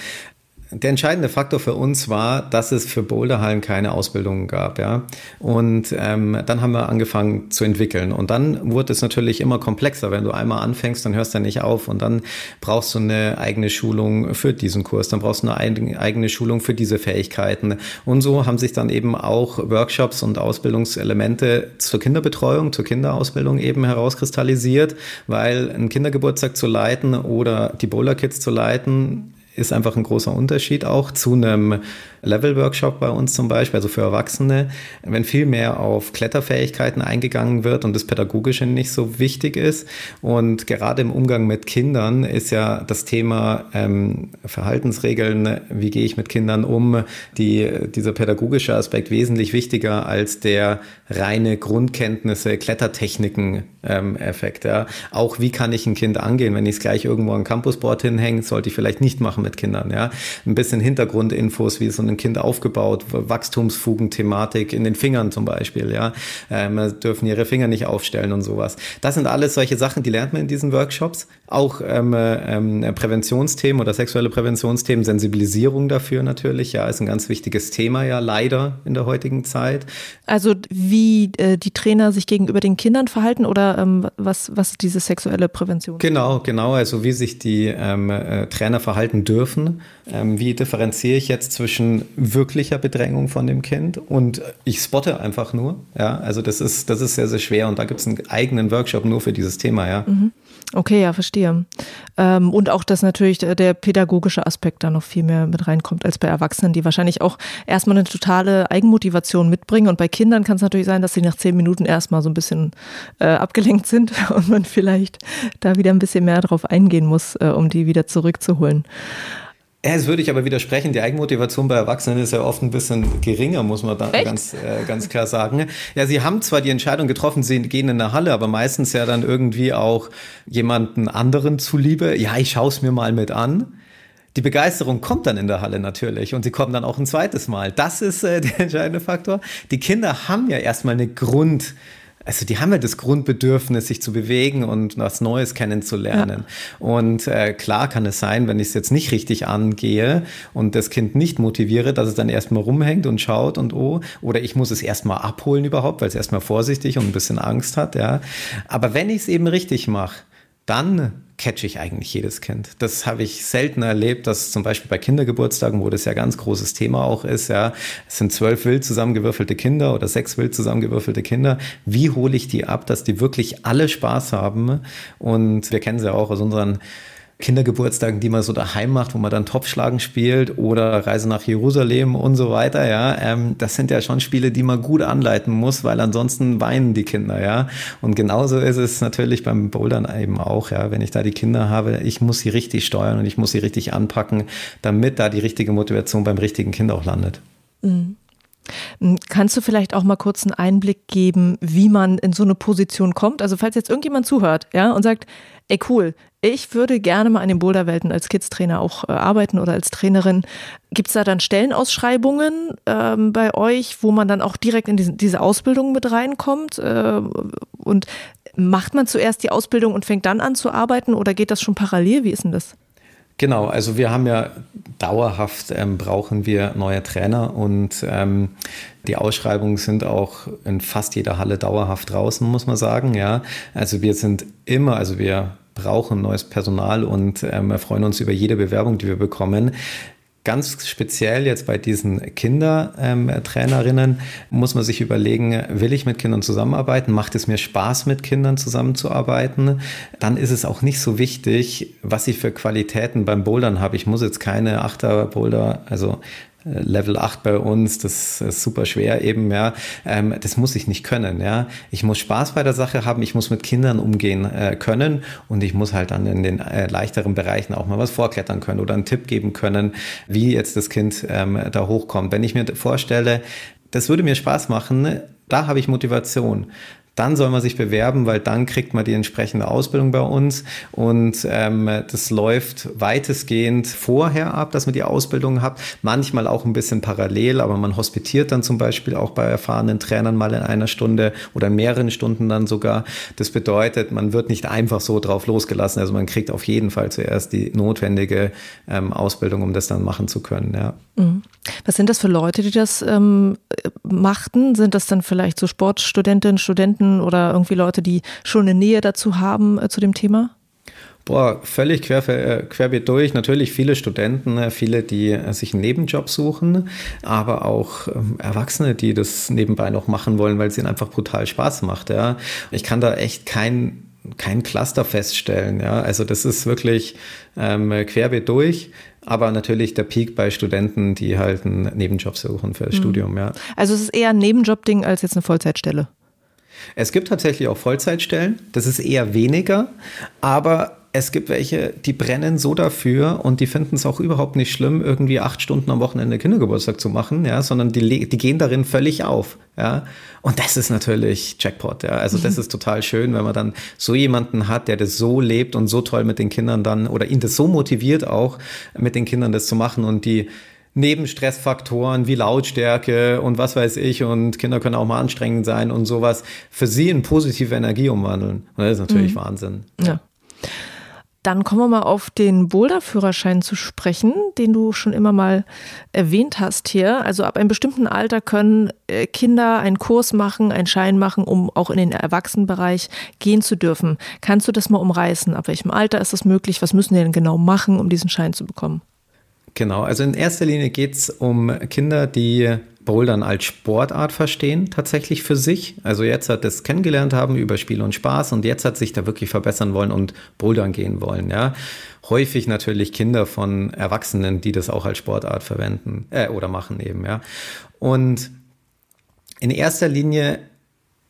der entscheidende Faktor für uns war, dass es für Boulderhallen keine Ausbildungen gab, ja. Und ähm, dann haben wir angefangen zu entwickeln. Und dann wurde es natürlich immer komplexer. Wenn du einmal anfängst, dann hörst du nicht auf. Und dann brauchst du eine eigene Schulung für diesen Kurs. Dann brauchst du eine eigene Schulung für diese Fähigkeiten. Und so haben sich dann eben auch Workshops und Ausbildungselemente zur Kinderbetreuung, zur Kinderausbildung eben herauskristallisiert, weil ein Kindergeburtstag zu leiten oder die Boulder Kids zu leiten, ist einfach ein großer Unterschied auch zu einem Level-Workshop bei uns zum Beispiel, also für Erwachsene, wenn viel mehr auf Kletterfähigkeiten eingegangen wird und das Pädagogische nicht so wichtig ist. Und gerade im Umgang mit Kindern ist ja das Thema ähm, Verhaltensregeln, wie gehe ich mit Kindern um, die, dieser pädagogische Aspekt wesentlich wichtiger als der reine Grundkenntnisse, Klettertechniken-Effekt. Ähm, ja. Auch wie kann ich ein Kind angehen, wenn ich es gleich irgendwo am Campusboard hinhänge, sollte ich vielleicht nicht machen mit Kindern. Ja. Ein bisschen Hintergrundinfos, wie so ein Kind aufgebaut, Wachstumsfugen-Thematik in den Fingern zum Beispiel. Ja. Ähm, dürfen ihre Finger nicht aufstellen und sowas. Das sind alles solche Sachen, die lernt man in diesen Workshops. Auch ähm, ähm, Präventionsthemen oder sexuelle Präventionsthemen, Sensibilisierung dafür natürlich, ja, ist ein ganz wichtiges Thema ja leider in der heutigen Zeit. Also wie äh, die Trainer sich gegenüber den Kindern verhalten oder ähm, was, was diese sexuelle Prävention? Genau, genau, also wie sich die ähm, äh, Trainer verhalten dürfen. Ähm, wie differenziere ich jetzt zwischen wirklicher Bedrängung von dem Kind und ich spotte einfach nur. Ja, also das ist, das ist sehr, sehr schwer und da gibt es einen eigenen Workshop nur für dieses Thema, ja. Mhm. Okay, ja, verstehe. Ähm, und auch, dass natürlich der pädagogische Aspekt da noch viel mehr mit reinkommt als bei Erwachsenen, die wahrscheinlich auch erstmal eine totale Eigenmotivation mitbringen. Und bei Kindern kann es natürlich sein, dass sie nach zehn Minuten erstmal so ein bisschen äh, abgelenkt sind und man vielleicht da wieder ein bisschen mehr drauf eingehen muss, äh, um die wieder zurückzuholen. Es würde ich aber widersprechen. Die Eigenmotivation bei Erwachsenen ist ja oft ein bisschen geringer, muss man da ganz, äh, ganz klar sagen. Ja, sie haben zwar die Entscheidung getroffen, sie gehen in eine Halle, aber meistens ja dann irgendwie auch jemanden anderen zuliebe. Ja, ich schaue es mir mal mit an. Die Begeisterung kommt dann in der Halle natürlich und sie kommen dann auch ein zweites Mal. Das ist äh, der entscheidende Faktor. Die Kinder haben ja erstmal eine Grund, also die haben ja das Grundbedürfnis, sich zu bewegen und was Neues kennenzulernen. Ja. Und äh, klar kann es sein, wenn ich es jetzt nicht richtig angehe und das Kind nicht motiviere, dass es dann erstmal rumhängt und schaut und oh, oder ich muss es erstmal abholen überhaupt, weil es erstmal vorsichtig und ein bisschen Angst hat, ja. Aber wenn ich es eben richtig mache, dann catche ich eigentlich jedes Kind. Das habe ich selten erlebt, dass zum Beispiel bei Kindergeburtstagen, wo das ja ganz großes Thema auch ist, ja, es sind zwölf wild zusammengewürfelte Kinder oder sechs wild zusammengewürfelte Kinder. Wie hole ich die ab, dass die wirklich alle Spaß haben? Und wir kennen sie ja auch aus unseren Kindergeburtstagen, die man so daheim macht, wo man dann Topfschlagen spielt oder Reise nach Jerusalem und so weiter, ja, ähm, das sind ja schon Spiele, die man gut anleiten muss, weil ansonsten weinen die Kinder, ja. Und genauso ist es natürlich beim Bouldern eben auch, ja, wenn ich da die Kinder habe, ich muss sie richtig steuern und ich muss sie richtig anpacken, damit da die richtige Motivation beim richtigen Kind auch landet. Mhm. Kannst du vielleicht auch mal kurz einen Einblick geben, wie man in so eine Position kommt? Also falls jetzt irgendjemand zuhört, ja, und sagt, ey cool, ich würde gerne mal an den Boulderwelten als Kids-Trainer auch äh, arbeiten oder als Trainerin. Gibt es da dann Stellenausschreibungen ähm, bei euch, wo man dann auch direkt in diese, diese Ausbildung mit reinkommt? Äh, und macht man zuerst die Ausbildung und fängt dann an zu arbeiten oder geht das schon parallel? Wie ist denn das? Genau, also wir haben ja dauerhaft ähm, brauchen wir neue Trainer und ähm, die Ausschreibungen sind auch in fast jeder Halle dauerhaft draußen, muss man sagen. Ja, also wir sind immer, also wir brauchen neues Personal und ähm, freuen uns über jede Bewerbung, die wir bekommen. ganz speziell jetzt bei diesen Kindertrainerinnen ähm, muss man sich überlegen, will ich mit Kindern zusammenarbeiten? Macht es mir Spaß, mit Kindern zusammenzuarbeiten? Dann ist es auch nicht so wichtig, was ich für Qualitäten beim Bouldern habe. Ich muss jetzt keine Achter-Boulder, also Level 8 bei uns, das ist super schwer eben, ja. Ähm, das muss ich nicht können, ja. Ich muss Spaß bei der Sache haben, ich muss mit Kindern umgehen äh, können und ich muss halt dann in den äh, leichteren Bereichen auch mal was vorklettern können oder einen Tipp geben können, wie jetzt das Kind ähm, da hochkommt. Wenn ich mir vorstelle, das würde mir Spaß machen, da habe ich Motivation dann soll man sich bewerben, weil dann kriegt man die entsprechende Ausbildung bei uns und ähm, das läuft weitestgehend vorher ab, dass man die Ausbildung hat, manchmal auch ein bisschen parallel, aber man hospitiert dann zum Beispiel auch bei erfahrenen Trainern mal in einer Stunde oder mehreren Stunden dann sogar. Das bedeutet, man wird nicht einfach so drauf losgelassen, also man kriegt auf jeden Fall zuerst die notwendige ähm, Ausbildung, um das dann machen zu können. Ja. Mhm. Was sind das für Leute, die das ähm, machten? Sind das dann vielleicht so Sportstudentinnen, Studenten? Studenten oder irgendwie Leute, die schon eine Nähe dazu haben äh, zu dem Thema? Boah, völlig quer, äh, querbeet durch. Natürlich viele Studenten, äh, viele, die äh, sich einen Nebenjob suchen, aber auch ähm, Erwachsene, die das nebenbei noch machen wollen, weil es ihnen einfach brutal Spaß macht. Ja. Ich kann da echt kein, kein Cluster feststellen. Ja. Also das ist wirklich ähm, querbeet durch. Aber natürlich der Peak bei Studenten, die halt einen Nebenjob suchen für das mhm. Studium, ja. Also es ist eher ein Nebenjob-Ding als jetzt eine Vollzeitstelle. Es gibt tatsächlich auch Vollzeitstellen, das ist eher weniger, aber es gibt welche, die brennen so dafür und die finden es auch überhaupt nicht schlimm, irgendwie acht Stunden am Wochenende Kindergeburtstag zu machen, ja, sondern die, die gehen darin völlig auf, ja. Und das ist natürlich Jackpot, ja. Also das ist total schön, wenn man dann so jemanden hat, der das so lebt und so toll mit den Kindern dann oder ihn das so motiviert auch, mit den Kindern das zu machen und die Nebenstressfaktoren wie Lautstärke und was weiß ich und Kinder können auch mal anstrengend sein und sowas für sie in positive Energie umwandeln. Und das ist natürlich mhm. Wahnsinn. Ja. Dann kommen wir mal auf den Boulder-Führerschein zu sprechen, den du schon immer mal erwähnt hast hier. Also ab einem bestimmten Alter können äh, Kinder einen Kurs machen, einen Schein machen, um auch in den Erwachsenenbereich gehen zu dürfen. Kannst du das mal umreißen? Ab welchem Alter ist das möglich? Was müssen die denn genau machen, um diesen Schein zu bekommen? Genau, also in erster Linie geht es um Kinder, die Bouldern als Sportart verstehen, tatsächlich für sich. Also jetzt hat es kennengelernt haben über Spiel und Spaß und jetzt hat sich da wirklich verbessern wollen und Bouldern gehen wollen, ja. Häufig natürlich Kinder von Erwachsenen, die das auch als Sportart verwenden äh, oder machen eben, ja. Und in erster Linie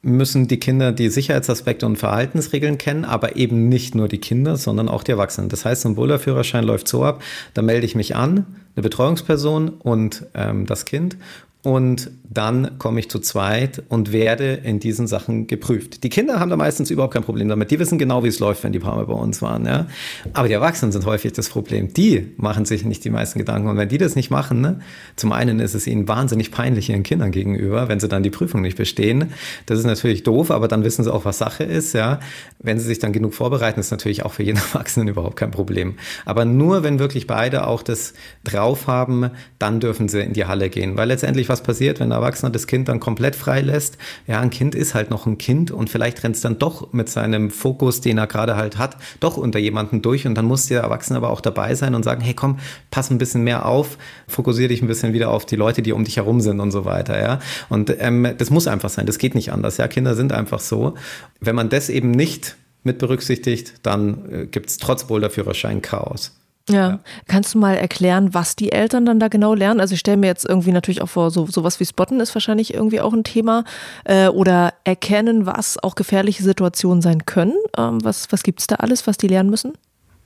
müssen die Kinder die Sicherheitsaspekte und Verhaltensregeln kennen, aber eben nicht nur die Kinder, sondern auch die Erwachsenen. Das heißt, ein Boulderführerschein läuft so ab, da melde ich mich an, eine Betreuungsperson und ähm, das Kind und dann komme ich zu zweit und werde in diesen Sachen geprüft. Die Kinder haben da meistens überhaupt kein Problem damit. Die wissen genau, wie es läuft, wenn die paar Mal bei uns waren. Ja? Aber die Erwachsenen sind häufig das Problem. Die machen sich nicht die meisten Gedanken. Und wenn die das nicht machen, ne, zum einen ist es ihnen wahnsinnig peinlich ihren Kindern gegenüber, wenn sie dann die Prüfung nicht bestehen. Das ist natürlich doof, aber dann wissen sie auch, was Sache ist. Ja? Wenn sie sich dann genug vorbereiten, ist natürlich auch für jeden Erwachsenen überhaupt kein Problem. Aber nur wenn wirklich beide auch das drauf haben, dann dürfen sie in die Halle gehen. Weil letztendlich was passiert, wenn ein Erwachsener das Kind dann komplett frei lässt. Ja, ein Kind ist halt noch ein Kind und vielleicht rennt es dann doch mit seinem Fokus, den er gerade halt hat, doch unter jemanden durch und dann muss der Erwachsene aber auch dabei sein und sagen, hey komm, pass ein bisschen mehr auf, fokussiere dich ein bisschen wieder auf die Leute, die um dich herum sind und so weiter, ja. Und ähm, das muss einfach sein, das geht nicht anders, ja. Kinder sind einfach so. Wenn man das eben nicht mit berücksichtigt, dann äh, gibt es trotz Boulderführerschein Chaos. Ja. ja. Kannst du mal erklären, was die Eltern dann da genau lernen? Also ich stelle mir jetzt irgendwie natürlich auch vor, so sowas wie Spotten ist wahrscheinlich irgendwie auch ein Thema. Äh, oder erkennen, was auch gefährliche Situationen sein können. Ähm, was was gibt es da alles, was die lernen müssen?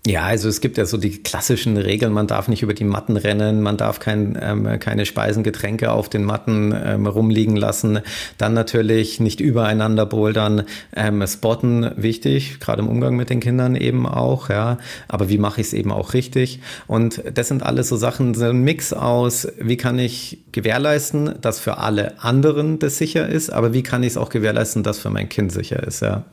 Ja, also es gibt ja so die klassischen Regeln, man darf nicht über die Matten rennen, man darf kein, ähm, keine Speisen, Getränke auf den Matten ähm, rumliegen lassen, dann natürlich nicht übereinander bouldern, ähm, spotten, wichtig, gerade im Umgang mit den Kindern eben auch, ja, aber wie mache ich es eben auch richtig? Und das sind alles so Sachen, so ein Mix aus, wie kann ich gewährleisten, dass für alle anderen das sicher ist, aber wie kann ich es auch gewährleisten, dass für mein Kind sicher ist, ja.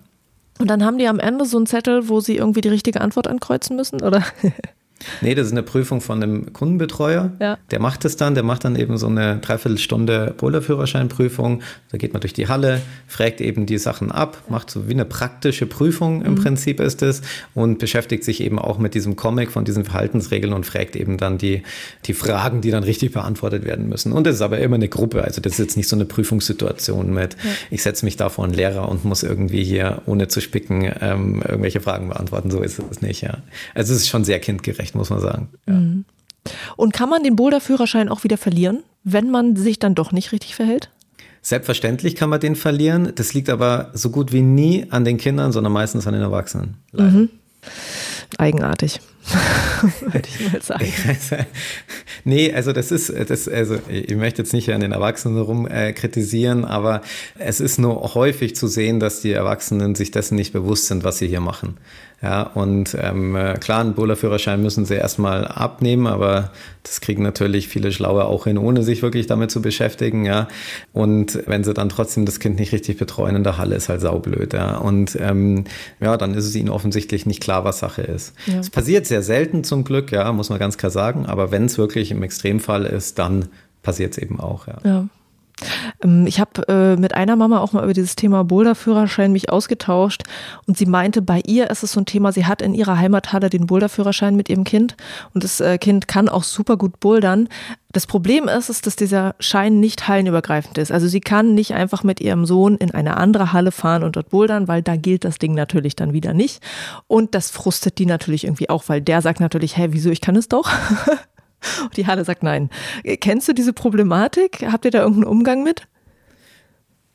Und dann haben die am Ende so einen Zettel, wo sie irgendwie die richtige Antwort ankreuzen müssen, oder? Nee, das ist eine Prüfung von einem Kundenbetreuer. Ja. Der macht es dann, der macht dann eben so eine Dreiviertelstunde Boulderführerscheinprüfung. Da geht man durch die Halle, fragt eben die Sachen ab, macht so wie eine praktische Prüfung im mhm. Prinzip ist es und beschäftigt sich eben auch mit diesem Comic von diesen Verhaltensregeln und fragt eben dann die, die Fragen, die dann richtig beantwortet werden müssen. Und das ist aber immer eine Gruppe. Also das ist jetzt nicht so eine Prüfungssituation mit, ja. ich setze mich da vor einen Lehrer und muss irgendwie hier, ohne zu spicken, ähm, irgendwelche Fragen beantworten. So ist es nicht, ja. Also es ist schon sehr kindgerecht muss man sagen. Ja. Mhm. Und kann man den Boulder-Führerschein auch wieder verlieren, wenn man sich dann doch nicht richtig verhält? Selbstverständlich kann man den verlieren. Das liegt aber so gut wie nie an den Kindern, sondern meistens an den Erwachsenen. Mhm. Eigenartig, würde ich mal sagen. nee, also das ist, das, also ich möchte jetzt nicht an den Erwachsenen rum äh, kritisieren, aber es ist nur häufig zu sehen, dass die Erwachsenen sich dessen nicht bewusst sind, was sie hier machen. Ja, und ähm, klar, einen Bowlerführerschein müssen sie erstmal abnehmen, aber das kriegen natürlich viele Schlaue auch hin, ohne sich wirklich damit zu beschäftigen. Ja, und wenn sie dann trotzdem das Kind nicht richtig betreuen in der Halle, ist halt saublöd. Ja, und ähm, ja, dann ist es ihnen offensichtlich nicht klar, was Sache ist. Es ja. passiert sehr selten zum Glück, ja, muss man ganz klar sagen. Aber wenn es wirklich im Extremfall ist, dann passiert es eben auch. Ja. ja. Ähm, ich habe äh, mit einer Mama auch mal über dieses Thema Boulderführerschein mich ausgetauscht und sie meinte, bei ihr ist es so ein Thema, sie hat in ihrer Heimathalle den Boulderführerschein mit ihrem Kind und das äh, Kind kann auch super gut bouldern. Das Problem ist, ist, dass dieser Schein nicht hallenübergreifend ist. Also sie kann nicht einfach mit ihrem Sohn in eine andere Halle fahren und dort bouldern, weil da gilt das Ding natürlich dann wieder nicht. Und das frustet die natürlich irgendwie auch, weil der sagt natürlich, hä, wieso, ich kann es doch. Und die Halle sagt nein. Kennst du diese Problematik? Habt ihr da irgendeinen Umgang mit?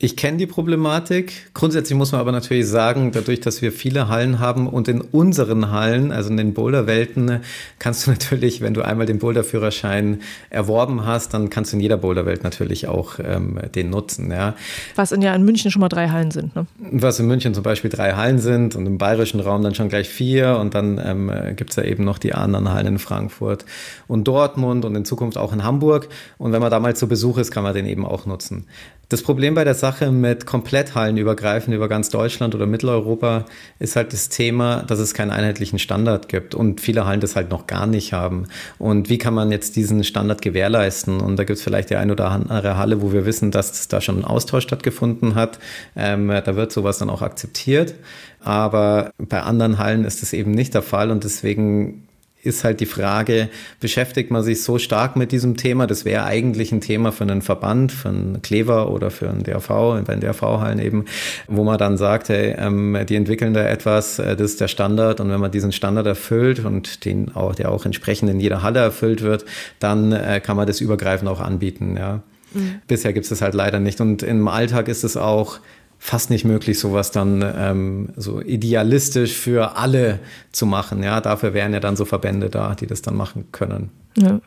Ich kenne die Problematik. Grundsätzlich muss man aber natürlich sagen, dadurch, dass wir viele Hallen haben und in unseren Hallen, also in den Boulderwelten, kannst du natürlich, wenn du einmal den Boulderführerschein erworben hast, dann kannst du in jeder Boulderwelt natürlich auch ähm, den nutzen. Ja. Was in ja in München schon mal drei Hallen sind. Ne? Was in München zum Beispiel drei Hallen sind und im bayerischen Raum dann schon gleich vier und dann ähm, gibt es ja eben noch die anderen Hallen in Frankfurt und Dortmund und in Zukunft auch in Hamburg. Und wenn man da mal zu Besuch ist, kann man den eben auch nutzen. Das Problem bei der Sache mit Kompletthallen übergreifend über ganz Deutschland oder Mitteleuropa ist halt das Thema, dass es keinen einheitlichen Standard gibt und viele Hallen das halt noch gar nicht haben. Und wie kann man jetzt diesen Standard gewährleisten? Und da gibt es vielleicht die eine oder andere Halle, wo wir wissen, dass da schon ein Austausch stattgefunden hat. Ähm, da wird sowas dann auch akzeptiert. Aber bei anderen Hallen ist das eben nicht der Fall und deswegen ist halt die Frage, beschäftigt man sich so stark mit diesem Thema? Das wäre eigentlich ein Thema für einen Verband, für einen Klever oder für einen DRV, bei den DRV-Hallen eben, wo man dann sagt, hey, ähm, die entwickeln da etwas, äh, das ist der Standard und wenn man diesen Standard erfüllt und den auch, der auch entsprechend in jeder Halle erfüllt wird, dann äh, kann man das übergreifend auch anbieten, ja. Mhm. Bisher gibt es das halt leider nicht und im Alltag ist es auch fast nicht möglich, sowas dann ähm, so idealistisch für alle zu machen. Ja, dafür wären ja dann so Verbände da, die das dann machen können. Ja.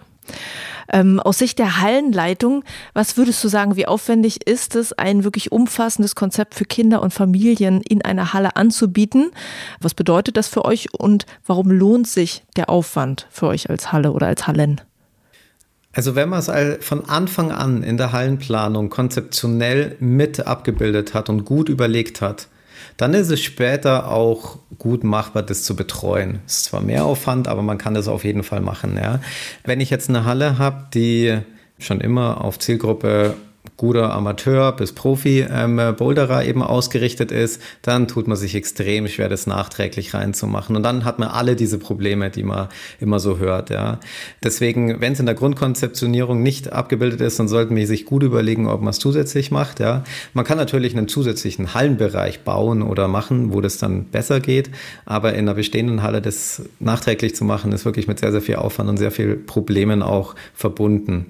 Ähm, aus Sicht der Hallenleitung, was würdest du sagen, wie aufwendig ist es, ein wirklich umfassendes Konzept für Kinder und Familien in einer Halle anzubieten? Was bedeutet das für euch und warum lohnt sich der Aufwand für euch als Halle oder als Hallen? Also wenn man es von Anfang an in der Hallenplanung konzeptionell mit abgebildet hat und gut überlegt hat, dann ist es später auch gut machbar, das zu betreuen. Es ist zwar mehr Aufwand, aber man kann das auf jeden Fall machen. Ja. Wenn ich jetzt eine Halle habe, die schon immer auf Zielgruppe guter Amateur bis Profi-Boulderer ähm, eben ausgerichtet ist, dann tut man sich extrem schwer, das nachträglich reinzumachen. Und dann hat man alle diese Probleme, die man immer so hört. Ja. Deswegen, wenn es in der Grundkonzeptionierung nicht abgebildet ist, dann sollten wir sich gut überlegen, ob man es zusätzlich macht. Ja. Man kann natürlich einen zusätzlichen Hallenbereich bauen oder machen, wo das dann besser geht. Aber in einer bestehenden Halle das nachträglich zu machen, ist wirklich mit sehr, sehr viel Aufwand und sehr viel Problemen auch verbunden.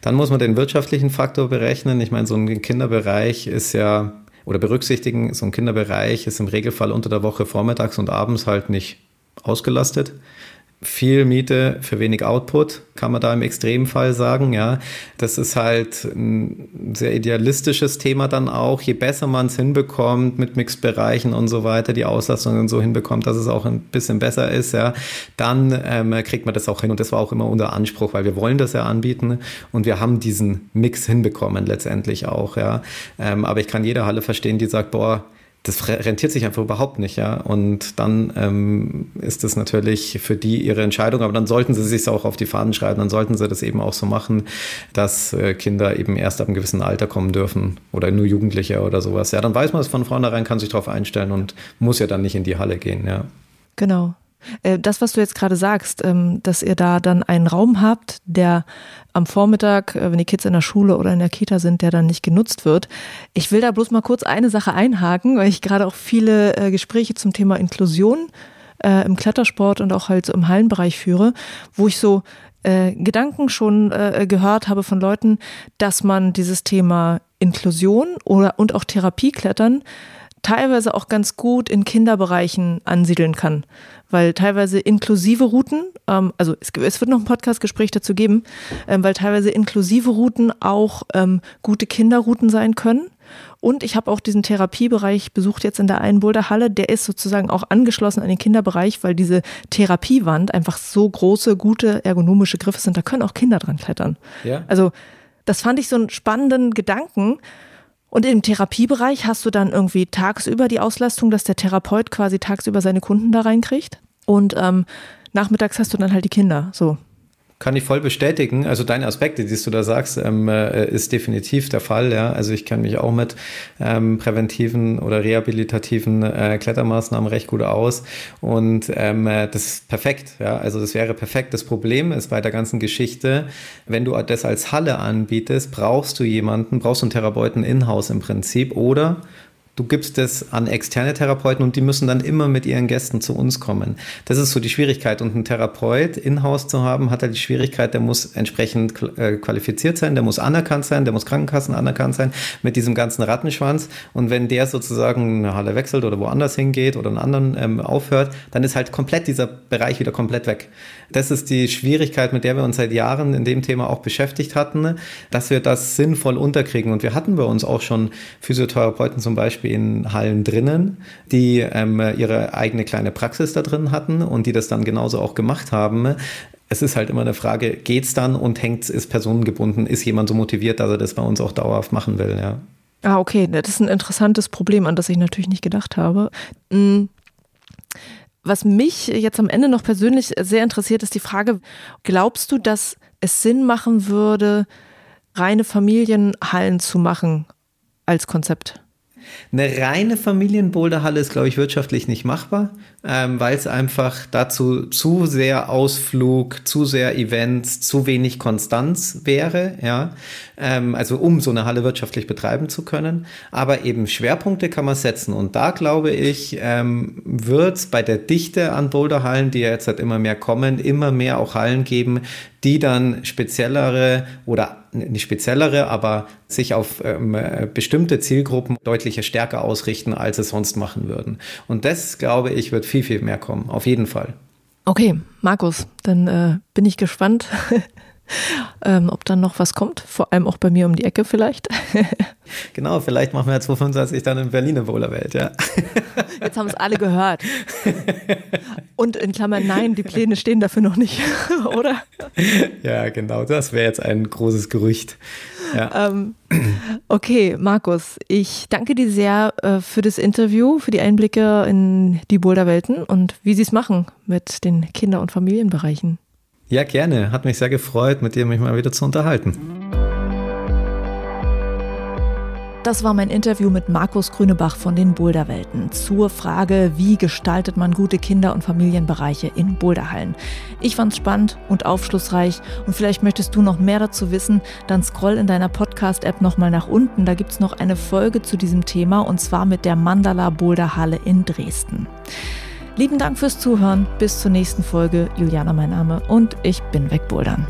Dann muss man den wirtschaftlichen Faktor berechnen. Ich meine, so ein Kinderbereich ist ja, oder berücksichtigen, so ein Kinderbereich ist im Regelfall unter der Woche vormittags und abends halt nicht ausgelastet viel Miete für wenig Output, kann man da im Extremfall sagen. Ja, das ist halt ein sehr idealistisches Thema dann auch. Je besser man es hinbekommt mit Mixbereichen und so weiter, die Auslastungen so hinbekommt, dass es auch ein bisschen besser ist, ja, dann ähm, kriegt man das auch hin. Und das war auch immer unser Anspruch, weil wir wollen das ja anbieten und wir haben diesen Mix hinbekommen letztendlich auch. Ja, ähm, aber ich kann jede Halle verstehen, die sagt, boah das rentiert sich einfach überhaupt nicht, ja. Und dann ähm, ist das natürlich für die ihre Entscheidung, aber dann sollten sie sich auch auf die Fahnen schreiben, dann sollten sie das eben auch so machen, dass äh, Kinder eben erst ab einem gewissen Alter kommen dürfen oder nur Jugendliche oder sowas. Ja, dann weiß man es von vornherein, kann sich darauf einstellen und muss ja dann nicht in die Halle gehen, ja. Genau. Äh, das, was du jetzt gerade sagst, ähm, dass ihr da dann einen Raum habt, der am Vormittag, äh, wenn die Kids in der Schule oder in der Kita sind, der dann nicht genutzt wird. Ich will da bloß mal kurz eine Sache einhaken, weil ich gerade auch viele äh, Gespräche zum Thema Inklusion im Klettersport und auch halt so im Hallenbereich führe, wo ich so Gedanken schon gehört habe von Leuten, dass man dieses Thema Inklusion oder und auch Therapieklettern teilweise auch ganz gut in Kinderbereichen ansiedeln kann weil teilweise inklusive Routen, ähm, also es, es, wird noch ein Podcast-Gespräch dazu geben, ähm, weil teilweise inklusive Routen auch ähm, gute Kinderrouten sein können. Und ich habe auch diesen Therapiebereich besucht jetzt in der einen Boulderhalle. Der ist sozusagen auch angeschlossen an den Kinderbereich, weil diese Therapiewand einfach so große, gute ergonomische Griffe sind. Da können auch Kinder dran klettern. Ja. Also das fand ich so einen spannenden Gedanken. Und im Therapiebereich hast du dann irgendwie tagsüber die Auslastung, dass der Therapeut quasi tagsüber seine Kunden da reinkriegt. Und ähm, nachmittags hast du dann halt die Kinder. So. Kann ich voll bestätigen. Also deine Aspekte, die du da sagst, ähm, äh, ist definitiv der Fall. Ja, also ich kenne mich auch mit ähm, präventiven oder rehabilitativen äh, Klettermaßnahmen recht gut aus und ähm, äh, das ist perfekt. Ja, also das wäre perfekt. Das Problem ist bei der ganzen Geschichte, wenn du das als Halle anbietest, brauchst du jemanden, brauchst du einen Therapeuten in-house im Prinzip oder Du gibst es an externe Therapeuten und die müssen dann immer mit ihren Gästen zu uns kommen. Das ist so die Schwierigkeit. Und einen Therapeut in-house zu haben, hat halt die Schwierigkeit, der muss entsprechend äh, qualifiziert sein, der muss anerkannt sein, der muss Krankenkassen anerkannt sein mit diesem ganzen Rattenschwanz. Und wenn der sozusagen eine Halle wechselt oder woanders hingeht oder einen anderen ähm, aufhört, dann ist halt komplett dieser Bereich wieder komplett weg. Das ist die Schwierigkeit, mit der wir uns seit Jahren in dem Thema auch beschäftigt hatten, dass wir das sinnvoll unterkriegen. Und wir hatten bei uns auch schon Physiotherapeuten zum Beispiel in Hallen drinnen, die ähm, ihre eigene kleine Praxis da drin hatten und die das dann genauso auch gemacht haben. Es ist halt immer eine Frage, geht's dann und hängt ist personengebunden, ist jemand so motiviert, dass er das bei uns auch dauerhaft machen will, ja. Ah, okay, das ist ein interessantes Problem, an das ich natürlich nicht gedacht habe. Hm, was mich jetzt am Ende noch persönlich sehr interessiert, ist die Frage, glaubst du, dass es Sinn machen würde, reine Familienhallen zu machen als Konzept? Eine reine Familienboulderhalle ist, glaube ich, wirtschaftlich nicht machbar, ähm, weil es einfach dazu zu sehr Ausflug, zu sehr Events, zu wenig Konstanz wäre, ja. Ähm, also um so eine Halle wirtschaftlich betreiben zu können. Aber eben Schwerpunkte kann man setzen. Und da glaube ich, ähm, wird es bei der Dichte an Boulderhallen, die ja jetzt halt immer mehr kommen, immer mehr auch Hallen geben, die dann speziellere oder nicht speziellere, aber sich auf ähm, bestimmte Zielgruppen deutlich stärker ausrichten, als es sonst machen würden. Und das, glaube ich, wird viel, viel mehr kommen. Auf jeden Fall. Okay, Markus, dann äh, bin ich gespannt, ähm, ob dann noch was kommt, vor allem auch bei mir um die Ecke vielleicht. genau, vielleicht machen wir ja 2025 dann in Berlin eine Bowlerwelt, ja. Jetzt haben es alle gehört. Und in Klammern, nein, die Pläne stehen dafür noch nicht, oder? Ja, genau, das wäre jetzt ein großes Gerücht. Ja. Ähm, okay, Markus, ich danke dir sehr äh, für das Interview, für die Einblicke in die Boulderwelten und wie Sie es machen mit den Kinder- und Familienbereichen. Ja, gerne. Hat mich sehr gefreut, mit dir mich mal wieder zu unterhalten. Das war mein Interview mit Markus Grünebach von den Boulderwelten zur Frage, wie gestaltet man gute Kinder- und Familienbereiche in Boulderhallen. Ich fand's spannend und aufschlussreich und vielleicht möchtest du noch mehr dazu wissen, dann scroll in deiner Podcast-App nochmal nach unten. Da gibt's noch eine Folge zu diesem Thema und zwar mit der Mandala Boulderhalle in Dresden. Lieben Dank fürs Zuhören. Bis zur nächsten Folge. Juliana mein Name und ich bin wegbouldern.